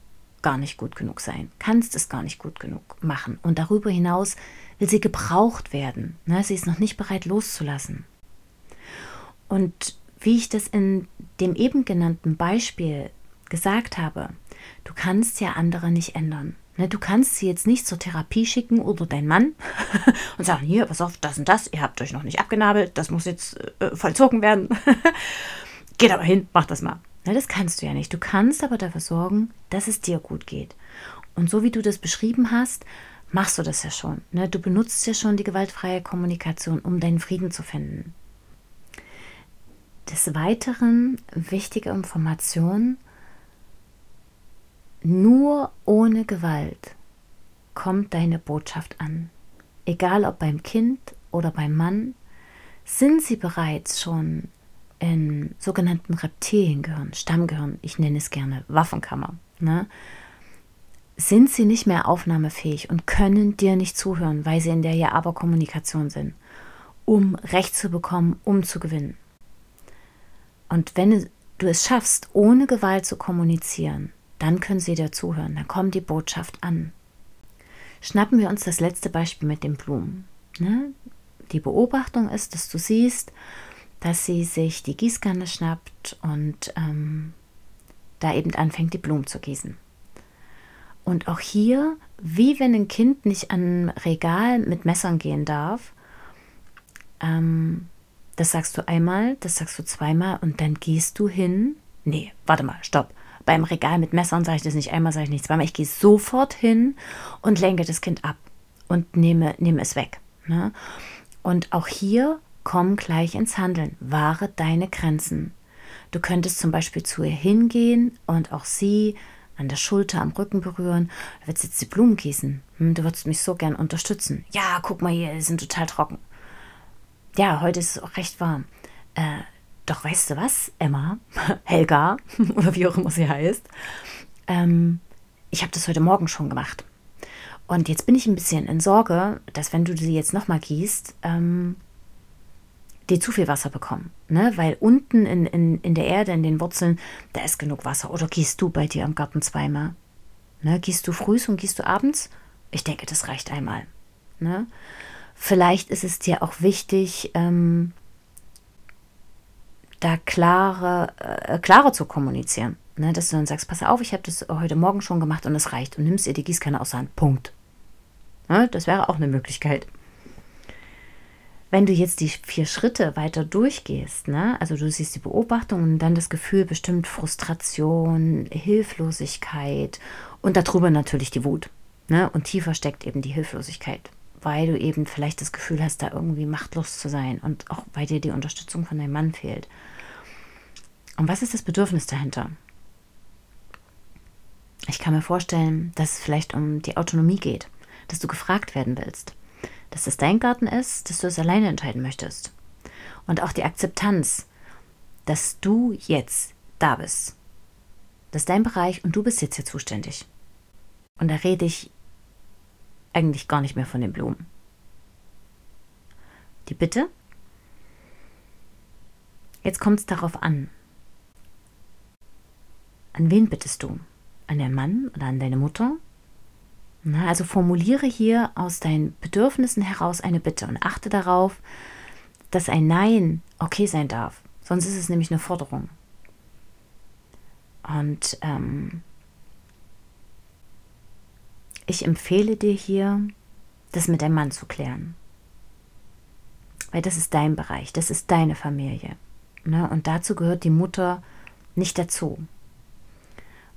gar nicht gut genug sein, kannst es gar nicht gut genug machen. Und darüber hinaus will sie gebraucht werden. Ne? Sie ist noch nicht bereit loszulassen. Und wie ich das in dem eben genannten Beispiel gesagt habe, du kannst ja andere nicht ändern. Ne, du kannst sie jetzt nicht zur Therapie schicken oder dein Mann und sagen, hier, pass auf, das und das, ihr habt euch noch nicht abgenabelt, das muss jetzt äh, vollzogen werden. Geht aber hin, mach das mal. Ne, das kannst du ja nicht. Du kannst aber dafür sorgen, dass es dir gut geht. Und so wie du das beschrieben hast, machst du das ja schon. Ne? Du benutzt ja schon die gewaltfreie Kommunikation, um deinen Frieden zu finden. Des Weiteren wichtige Information, nur ohne Gewalt kommt deine Botschaft an. Egal ob beim Kind oder beim Mann, sind sie bereits schon in sogenannten Reptiliengehirn, Stammgehirn, ich nenne es gerne Waffenkammer, ne, sind sie nicht mehr aufnahmefähig und können dir nicht zuhören, weil sie in der Ja-Aber-Kommunikation sind, um Recht zu bekommen, um zu gewinnen. Und wenn du es schaffst, ohne Gewalt zu kommunizieren, dann können sie dir zuhören, dann kommt die Botschaft an. Schnappen wir uns das letzte Beispiel mit den Blumen. Ne? Die Beobachtung ist, dass du siehst, dass sie sich die Gießkanne schnappt und ähm, da eben anfängt, die Blumen zu gießen. Und auch hier, wie wenn ein Kind nicht an ein Regal mit Messern gehen darf, ähm, das sagst du einmal, das sagst du zweimal und dann gehst du hin. Nee, warte mal, stopp. Beim Regal mit Messern sage ich das nicht einmal, sage ich nicht zweimal. Ich gehe sofort hin und lenke das Kind ab und nehme, nehme es weg. Ne? Und auch hier komm gleich ins Handeln. Wahre deine Grenzen. Du könntest zum Beispiel zu ihr hingehen und auch sie an der Schulter, am Rücken berühren. Du willst jetzt die Blumen gießen. Hm, du würdest mich so gern unterstützen. Ja, guck mal hier, die sind total trocken. Ja, heute ist es auch recht warm. Äh, doch weißt du was, Emma, Helga oder wie auch immer sie heißt, ähm, ich habe das heute Morgen schon gemacht. Und jetzt bin ich ein bisschen in Sorge, dass wenn du sie jetzt nochmal gießt, ähm, die zu viel Wasser bekommen. Ne? Weil unten in, in, in der Erde, in den Wurzeln, da ist genug Wasser. Oder gießt du bei dir im Garten zweimal? Ne? Gießt du früh und gießt du abends? Ich denke, das reicht einmal. Ne? Vielleicht ist es dir auch wichtig, ähm, da klare, äh, klarer zu kommunizieren. Ne? Dass du dann sagst, pass auf, ich habe das heute Morgen schon gemacht und es reicht. Und nimmst ihr die Gießkanne aus der Hand. Punkt. Ne? Das wäre auch eine Möglichkeit. Wenn du jetzt die vier Schritte weiter durchgehst, ne? also du siehst die Beobachtung und dann das Gefühl bestimmt Frustration, Hilflosigkeit und darüber natürlich die Wut. Ne? Und tiefer steckt eben die Hilflosigkeit, weil du eben vielleicht das Gefühl hast, da irgendwie machtlos zu sein und auch weil dir die Unterstützung von deinem Mann fehlt. Und was ist das Bedürfnis dahinter? Ich kann mir vorstellen, dass es vielleicht um die Autonomie geht, dass du gefragt werden willst dass es dein Garten ist, dass du es alleine entscheiden möchtest. Und auch die Akzeptanz, dass du jetzt da bist. Das ist dein Bereich und du bist jetzt hier zuständig. Und da rede ich eigentlich gar nicht mehr von den Blumen. Die Bitte? Jetzt kommt es darauf an. An wen bittest du? An deinen Mann oder an deine Mutter? Na, also formuliere hier aus deinen Bedürfnissen heraus eine Bitte und achte darauf, dass ein Nein okay sein darf. Sonst ist es nämlich eine Forderung. Und ähm, ich empfehle dir hier, das mit deinem Mann zu klären. Weil das ist dein Bereich, das ist deine Familie. Ne? Und dazu gehört die Mutter nicht dazu.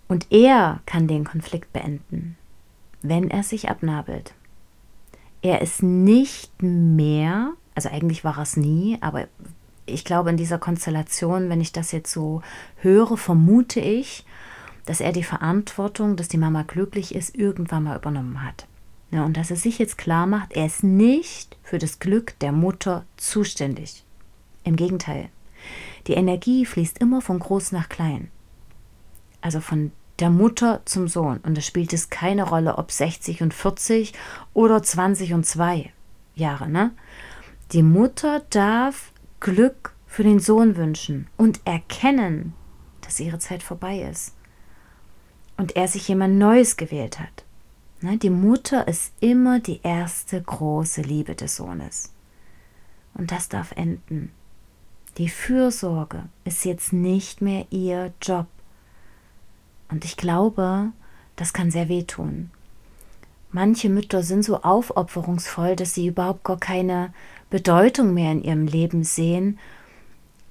Und er kann den Konflikt beenden wenn er sich abnabelt. Er ist nicht mehr, also eigentlich war er es nie, aber ich glaube in dieser Konstellation, wenn ich das jetzt so höre, vermute ich, dass er die Verantwortung, dass die Mama glücklich ist, irgendwann mal übernommen hat. Ja, und dass er sich jetzt klar macht, er ist nicht für das Glück der Mutter zuständig. Im Gegenteil. Die Energie fließt immer von groß nach klein. Also von der Mutter zum Sohn. Und da spielt es keine Rolle, ob 60 und 40 oder 20 und 2 Jahre. Ne? Die Mutter darf Glück für den Sohn wünschen und erkennen, dass ihre Zeit vorbei ist. Und er sich jemand Neues gewählt hat. Ne? Die Mutter ist immer die erste große Liebe des Sohnes. Und das darf enden. Die Fürsorge ist jetzt nicht mehr ihr Job. Und ich glaube, das kann sehr wehtun. Manche Mütter sind so aufopferungsvoll, dass sie überhaupt gar keine Bedeutung mehr in ihrem Leben sehen.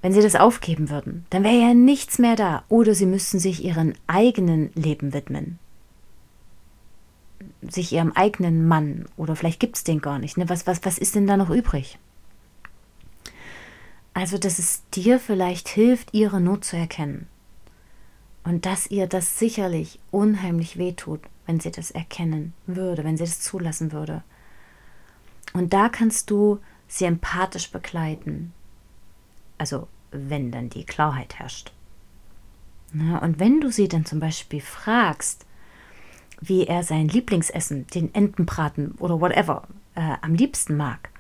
Wenn sie das aufgeben würden, dann wäre ja nichts mehr da. Oder sie müssten sich ihrem eigenen Leben widmen. sich ihrem eigenen Mann oder vielleicht gibt es den gar nicht. Ne? Was, was, was ist denn da noch übrig? Also, dass es dir vielleicht hilft, ihre Not zu erkennen. Und dass ihr das sicherlich unheimlich wehtut, wenn sie das erkennen würde, wenn sie das zulassen würde. Und da kannst du sie empathisch begleiten. Also, wenn dann die Klarheit herrscht. Na, und wenn du sie dann zum Beispiel fragst, wie er sein Lieblingsessen, den Entenbraten oder whatever, äh, am liebsten mag,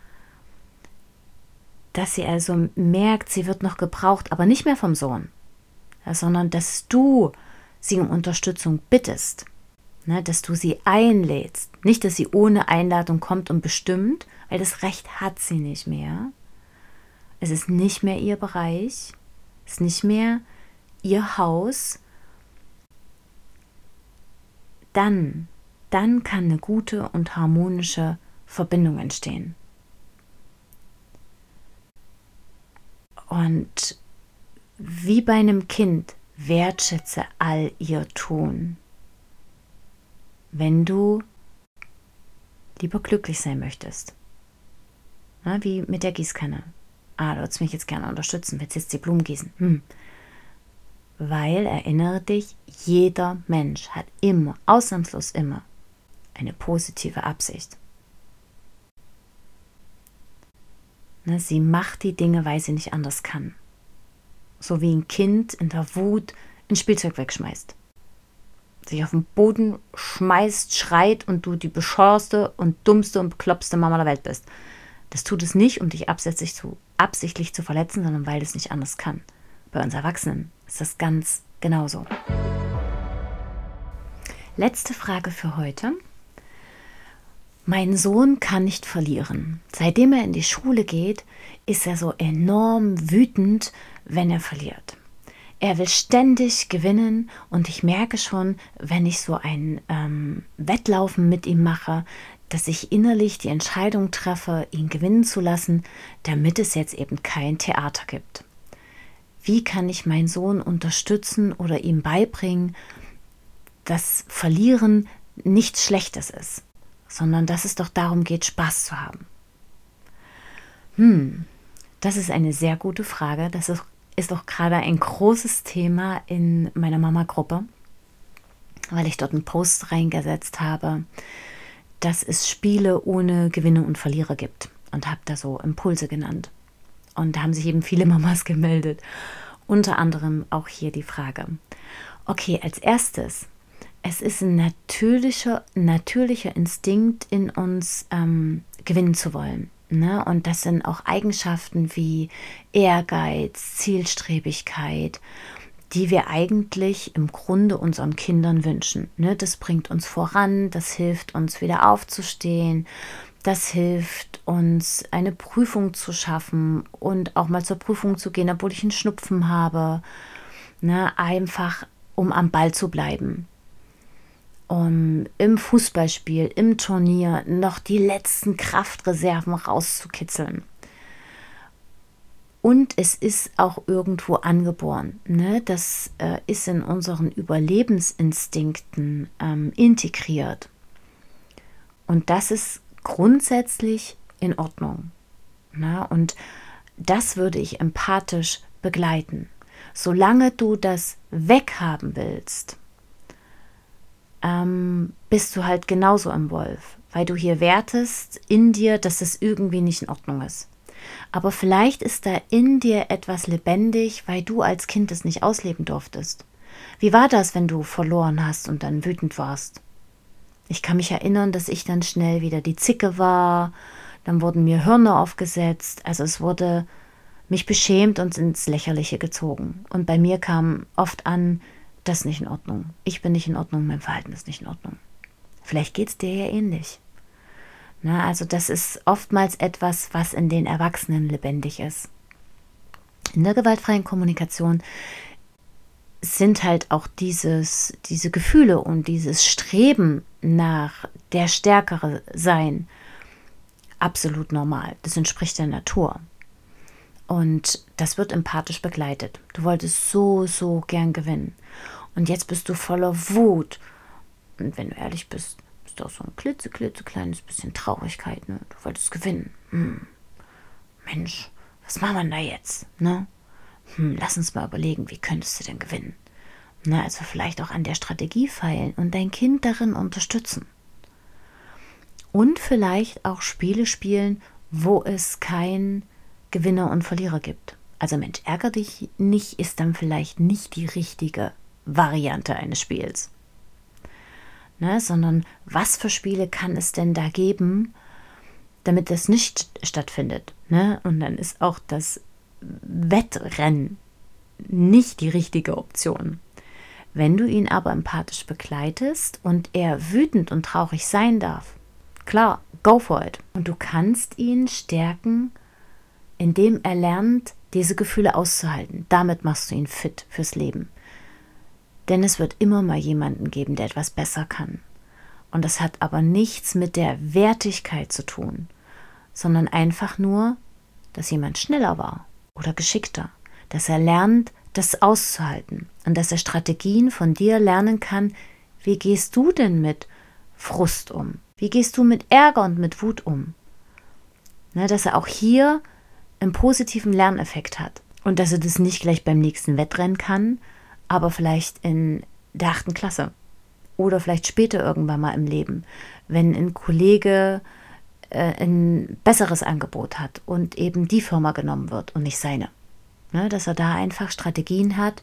dass sie also merkt, sie wird noch gebraucht, aber nicht mehr vom Sohn, ja, sondern dass du sie um Unterstützung bittest, ne, dass du sie einlädst. Nicht, dass sie ohne Einladung kommt und bestimmt, weil das Recht hat sie nicht mehr. Es ist nicht mehr ihr Bereich, es ist nicht mehr ihr Haus. Dann, dann kann eine gute und harmonische Verbindung entstehen. Und wie bei einem Kind wertschätze all ihr Tun. Wenn du lieber glücklich sein möchtest. Na, wie mit der Gießkanne. Ah, du würdest mich jetzt gerne unterstützen, willst jetzt die Blumen gießen. Hm. Weil, erinnere dich, jeder Mensch hat immer, ausnahmslos immer, eine positive Absicht. Na, sie macht die Dinge, weil sie nicht anders kann so wie ein Kind in der Wut ein Spielzeug wegschmeißt. Sich auf den Boden schmeißt, schreit und du die bescheuerste und dummste und bekloppste Mama der Welt bist. Das tut es nicht, um dich absichtlich zu, absichtlich zu verletzen, sondern weil es nicht anders kann. Bei uns Erwachsenen ist das ganz genauso. Letzte Frage für heute. Mein Sohn kann nicht verlieren. Seitdem er in die Schule geht, ist er so enorm wütend, wenn er verliert. Er will ständig gewinnen und ich merke schon, wenn ich so ein ähm, Wettlaufen mit ihm mache, dass ich innerlich die Entscheidung treffe, ihn gewinnen zu lassen, damit es jetzt eben kein Theater gibt. Wie kann ich meinen Sohn unterstützen oder ihm beibringen, dass Verlieren nichts Schlechtes ist? sondern dass es doch darum geht, Spaß zu haben? Hm, das ist eine sehr gute Frage. Das ist, ist auch gerade ein großes Thema in meiner Mama-Gruppe, weil ich dort einen Post reingesetzt habe, dass es Spiele ohne Gewinne und Verlierer gibt und habe da so Impulse genannt. Und da haben sich eben viele Mamas gemeldet. Unter anderem auch hier die Frage. Okay, als erstes, es ist ein natürlicher, natürlicher Instinkt in uns, ähm, gewinnen zu wollen. Ne? Und das sind auch Eigenschaften wie Ehrgeiz, Zielstrebigkeit, die wir eigentlich im Grunde unseren Kindern wünschen. Ne? Das bringt uns voran, das hilft uns wieder aufzustehen, das hilft uns eine Prüfung zu schaffen und auch mal zur Prüfung zu gehen, obwohl ich einen Schnupfen habe. Ne? Einfach um am Ball zu bleiben um im Fußballspiel, im Turnier noch die letzten Kraftreserven rauszukitzeln. Und es ist auch irgendwo angeboren. Ne? Das äh, ist in unseren Überlebensinstinkten ähm, integriert. Und das ist grundsätzlich in Ordnung. Ne? Und das würde ich empathisch begleiten. Solange du das weghaben willst, ähm, bist du halt genauso im Wolf, weil du hier wertest in dir, dass es irgendwie nicht in Ordnung ist. Aber vielleicht ist da in dir etwas lebendig, weil du als Kind es nicht ausleben durftest. Wie war das, wenn du verloren hast und dann wütend warst? Ich kann mich erinnern, dass ich dann schnell wieder die Zicke war, dann wurden mir Hörner aufgesetzt, also es wurde mich beschämt und ins Lächerliche gezogen. Und bei mir kam oft an, das ist nicht in Ordnung. Ich bin nicht in Ordnung, mein Verhalten ist nicht in Ordnung. Vielleicht geht es dir ja ähnlich. Na, also das ist oftmals etwas, was in den Erwachsenen lebendig ist. In der gewaltfreien Kommunikation sind halt auch dieses, diese Gefühle und dieses Streben nach der Stärkere sein absolut normal. Das entspricht der Natur. Und das wird empathisch begleitet. Du wolltest so, so gern gewinnen. Und jetzt bist du voller Wut. Und wenn du ehrlich bist, hast auch so ein klitze, klitze kleines bisschen Traurigkeit, ne? Du wolltest gewinnen. Hm. Mensch, was machen wir da jetzt, ne? Hm, lass uns mal überlegen, wie könntest du denn gewinnen? Na, also vielleicht auch an der Strategie feilen und dein Kind darin unterstützen. Und vielleicht auch Spiele spielen, wo es kein Gewinner und Verlierer gibt. Also Mensch, ärger dich nicht, ist dann vielleicht nicht die richtige Variante eines Spiels. Ne, sondern was für Spiele kann es denn da geben, damit das nicht stattfindet? Ne? Und dann ist auch das Wettrennen nicht die richtige Option. Wenn du ihn aber empathisch begleitest und er wütend und traurig sein darf, klar, go for it. Und du kannst ihn stärken, indem er lernt, diese Gefühle auszuhalten. Damit machst du ihn fit fürs Leben. Denn es wird immer mal jemanden geben, der etwas besser kann. Und das hat aber nichts mit der Wertigkeit zu tun, sondern einfach nur, dass jemand schneller war oder geschickter, dass er lernt, das auszuhalten und dass er Strategien von dir lernen kann, wie gehst du denn mit Frust um? Wie gehst du mit Ärger und mit Wut um? Ne, dass er auch hier einen positiven Lerneffekt hat und dass er das nicht gleich beim nächsten Wettrennen kann, aber vielleicht in der achten Klasse oder vielleicht später irgendwann mal im Leben, wenn ein Kollege äh, ein besseres Angebot hat und eben die Firma genommen wird und nicht seine. Ne, dass er da einfach Strategien hat,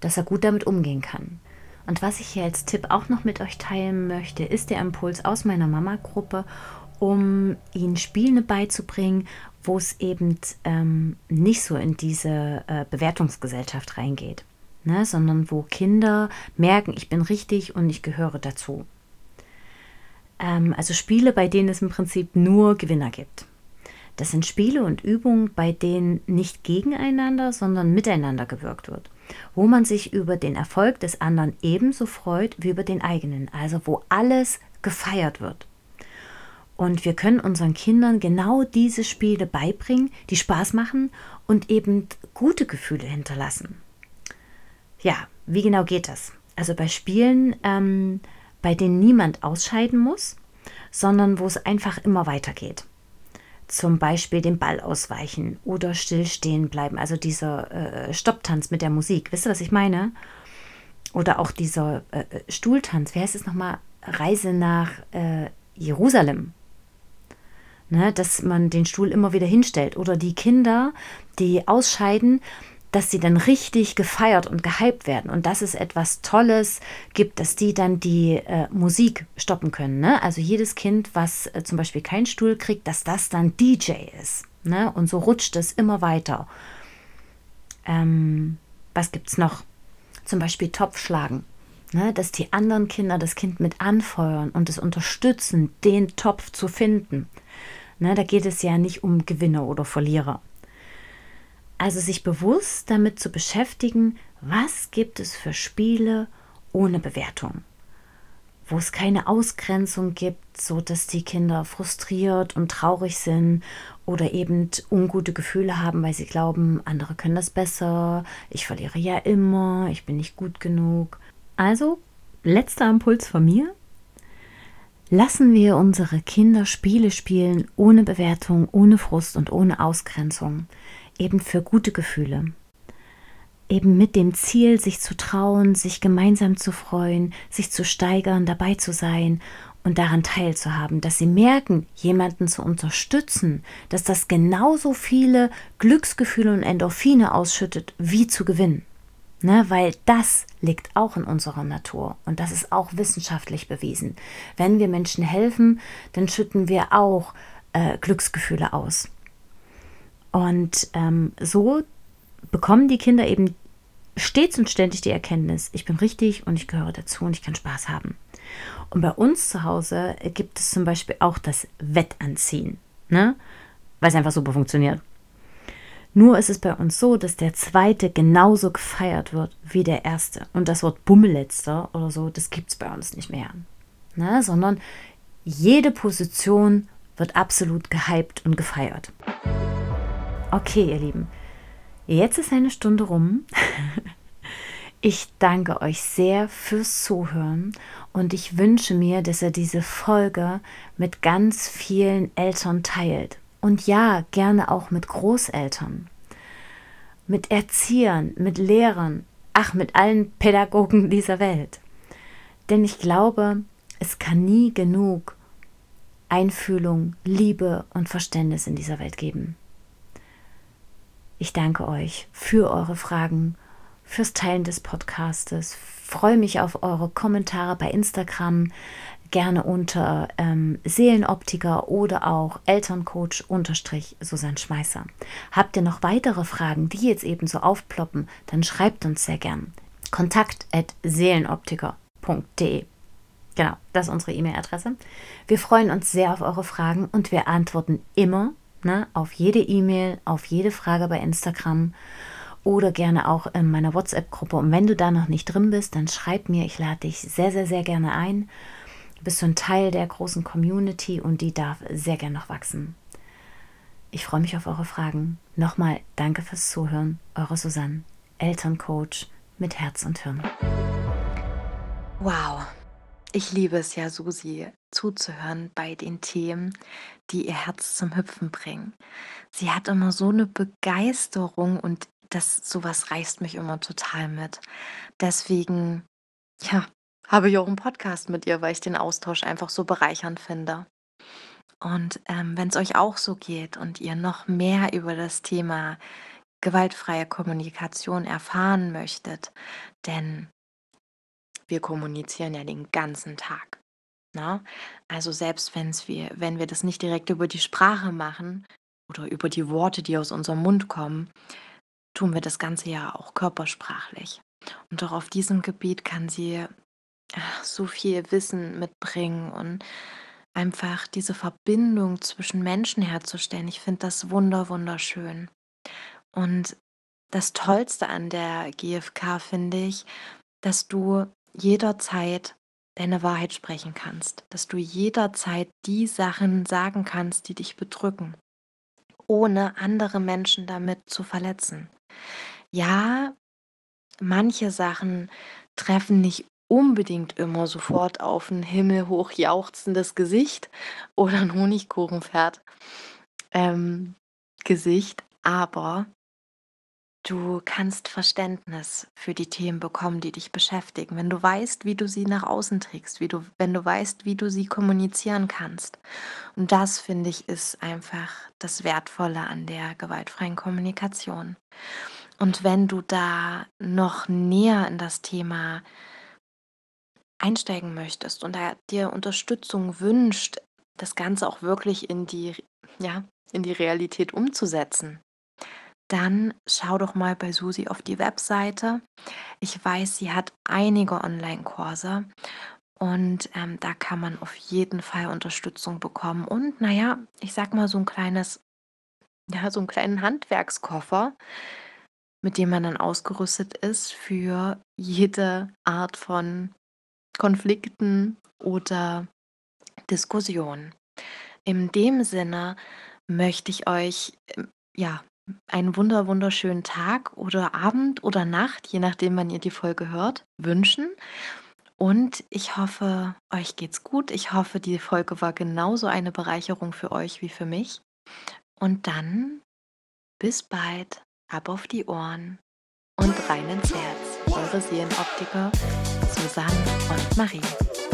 dass er gut damit umgehen kann. Und was ich hier als Tipp auch noch mit euch teilen möchte, ist der Impuls aus meiner Mama-Gruppe, um ihnen Spiele beizubringen, wo es eben ähm, nicht so in diese äh, Bewertungsgesellschaft reingeht, ne, sondern wo Kinder merken, ich bin richtig und ich gehöre dazu. Ähm, also Spiele, bei denen es im Prinzip nur Gewinner gibt. Das sind Spiele und Übungen, bei denen nicht gegeneinander, sondern miteinander gewirkt wird, wo man sich über den Erfolg des anderen ebenso freut wie über den eigenen, also wo alles gefeiert wird. Und wir können unseren Kindern genau diese Spiele beibringen, die Spaß machen und eben gute Gefühle hinterlassen. Ja, wie genau geht das? Also bei Spielen, ähm, bei denen niemand ausscheiden muss, sondern wo es einfach immer weitergeht. Zum Beispiel den Ball ausweichen oder stillstehen bleiben, also dieser äh, Stopptanz mit der Musik. Wisst ihr, was ich meine? Oder auch dieser äh, Stuhltanz. Wie heißt es nochmal? Reise nach äh, Jerusalem ne, dass man den Stuhl immer wieder hinstellt. Oder die Kinder, die ausscheiden, dass sie dann richtig gefeiert und gehypt werden und dass es etwas Tolles gibt, dass die dann die äh, Musik stoppen können. Ne? Also jedes Kind, was äh, zum Beispiel keinen Stuhl kriegt, dass das dann DJ ist. Ne? Und so rutscht es immer weiter. Ähm, was gibt es noch? Zum Beispiel Topfschlagen. Ne? Dass die anderen Kinder das Kind mit anfeuern und es unterstützen, den Topf zu finden. Ne, da geht es ja nicht um Gewinner oder Verlierer. Also sich bewusst damit zu beschäftigen, was gibt es für Spiele ohne Bewertung, wo es keine Ausgrenzung gibt, so dass die Kinder frustriert und traurig sind oder eben ungute Gefühle haben, weil sie glauben, andere können das besser, ich verliere ja immer, ich bin nicht gut genug. Also, letzter Impuls von mir, Lassen wir unsere Kinder Spiele spielen, ohne Bewertung, ohne Frust und ohne Ausgrenzung, eben für gute Gefühle. Eben mit dem Ziel, sich zu trauen, sich gemeinsam zu freuen, sich zu steigern, dabei zu sein und daran teilzuhaben, dass sie merken, jemanden zu unterstützen, dass das genauso viele Glücksgefühle und Endorphine ausschüttet, wie zu gewinnen. Ne, weil das liegt auch in unserer Natur und das ist auch wissenschaftlich bewiesen. Wenn wir Menschen helfen, dann schütten wir auch äh, Glücksgefühle aus. Und ähm, so bekommen die Kinder eben stets und ständig die Erkenntnis, ich bin richtig und ich gehöre dazu und ich kann Spaß haben. Und bei uns zu Hause gibt es zum Beispiel auch das Wettanziehen, ne? weil es einfach super funktioniert. Nur ist es bei uns so, dass der zweite genauso gefeiert wird wie der erste. Und das Wort Bummelletzter oder so, das gibt es bei uns nicht mehr. Ne? Sondern jede Position wird absolut gehypt und gefeiert. Okay, ihr Lieben, jetzt ist eine Stunde rum.
Ich danke euch sehr fürs Zuhören und ich wünsche mir, dass ihr diese Folge mit ganz vielen Eltern teilt. Und ja, gerne auch mit Großeltern, mit Erziehern, mit Lehrern, ach, mit allen Pädagogen dieser Welt. Denn ich glaube, es kann nie genug Einfühlung, Liebe und Verständnis in dieser Welt geben. Ich danke euch für eure Fragen fürs Teilen des Podcastes. Freue mich auf eure Kommentare bei Instagram, gerne unter ähm, Seelenoptiker oder auch Elterncoach unterstrich Susanne Schmeißer. Habt ihr noch weitere Fragen, die jetzt eben so aufploppen, dann schreibt uns sehr gern. Kontakt at seelenoptiker.de Genau, das ist unsere E-Mail-Adresse. Wir freuen uns sehr auf eure Fragen und wir antworten immer ne, auf jede E-Mail, auf jede Frage bei Instagram oder gerne auch in meiner WhatsApp-Gruppe. Und wenn du da noch nicht drin bist, dann schreib mir, ich lade dich sehr, sehr, sehr gerne ein. Du bist so ein Teil der großen Community und die darf sehr gerne noch wachsen. Ich freue mich auf eure Fragen. Nochmal danke fürs Zuhören. Eure Susanne, Elterncoach mit Herz und Hirn.
Wow. Ich liebe es ja, Susi zuzuhören bei den Themen, die ihr Herz zum Hüpfen bringen. Sie hat immer so eine Begeisterung und das sowas reißt mich immer total mit. Deswegen, ja, habe ich auch einen Podcast mit ihr, weil ich den Austausch einfach so bereichernd finde. Und ähm, wenn es euch auch so geht und ihr noch mehr über das Thema gewaltfreie Kommunikation erfahren möchtet, denn wir kommunizieren ja den ganzen Tag. Na? Ne? Also selbst wenn's wir, wenn wir das nicht direkt über die Sprache machen oder über die Worte, die aus unserem Mund kommen, tun wir das Ganze ja auch körpersprachlich. Und auch auf diesem Gebiet kann sie ach, so viel Wissen mitbringen und einfach diese Verbindung zwischen Menschen herzustellen. Ich finde das wunder, wunderschön. Und das Tollste an der GfK finde ich, dass du jederzeit deine Wahrheit sprechen kannst, dass du jederzeit die Sachen sagen kannst, die dich bedrücken, ohne andere Menschen damit zu verletzen. Ja, manche Sachen treffen nicht unbedingt immer sofort auf ein himmelhoch jauchzendes Gesicht oder ein Honigkuchenpferd ähm, Gesicht, aber Du kannst Verständnis für die Themen bekommen, die dich beschäftigen, wenn du weißt, wie du sie nach außen trägst, wie du, wenn du weißt, wie du sie kommunizieren kannst. Und das, finde ich, ist einfach das Wertvolle an der gewaltfreien Kommunikation. Und wenn du da noch näher in das Thema einsteigen möchtest und dir Unterstützung wünscht, das Ganze auch wirklich in die, ja, in die Realität umzusetzen, dann schau doch mal bei Susi auf die Webseite. Ich weiß, sie hat einige Online-Kurse und ähm, da kann man auf jeden Fall Unterstützung bekommen. Und naja, ich sag mal so ein kleines, ja, so einen kleinen Handwerkskoffer, mit dem man dann ausgerüstet ist für jede Art von Konflikten oder Diskussionen. In dem Sinne möchte ich euch ähm, ja einen wunder wunderschönen Tag oder Abend oder Nacht, je nachdem, wann ihr die Folge hört, wünschen. Und ich hoffe, euch geht's gut. Ich hoffe, die Folge war genauso eine Bereicherung für euch wie für mich. Und dann bis bald, ab auf die Ohren und rein ins Herz. Eure Seelenoptiker Susanne und Marie.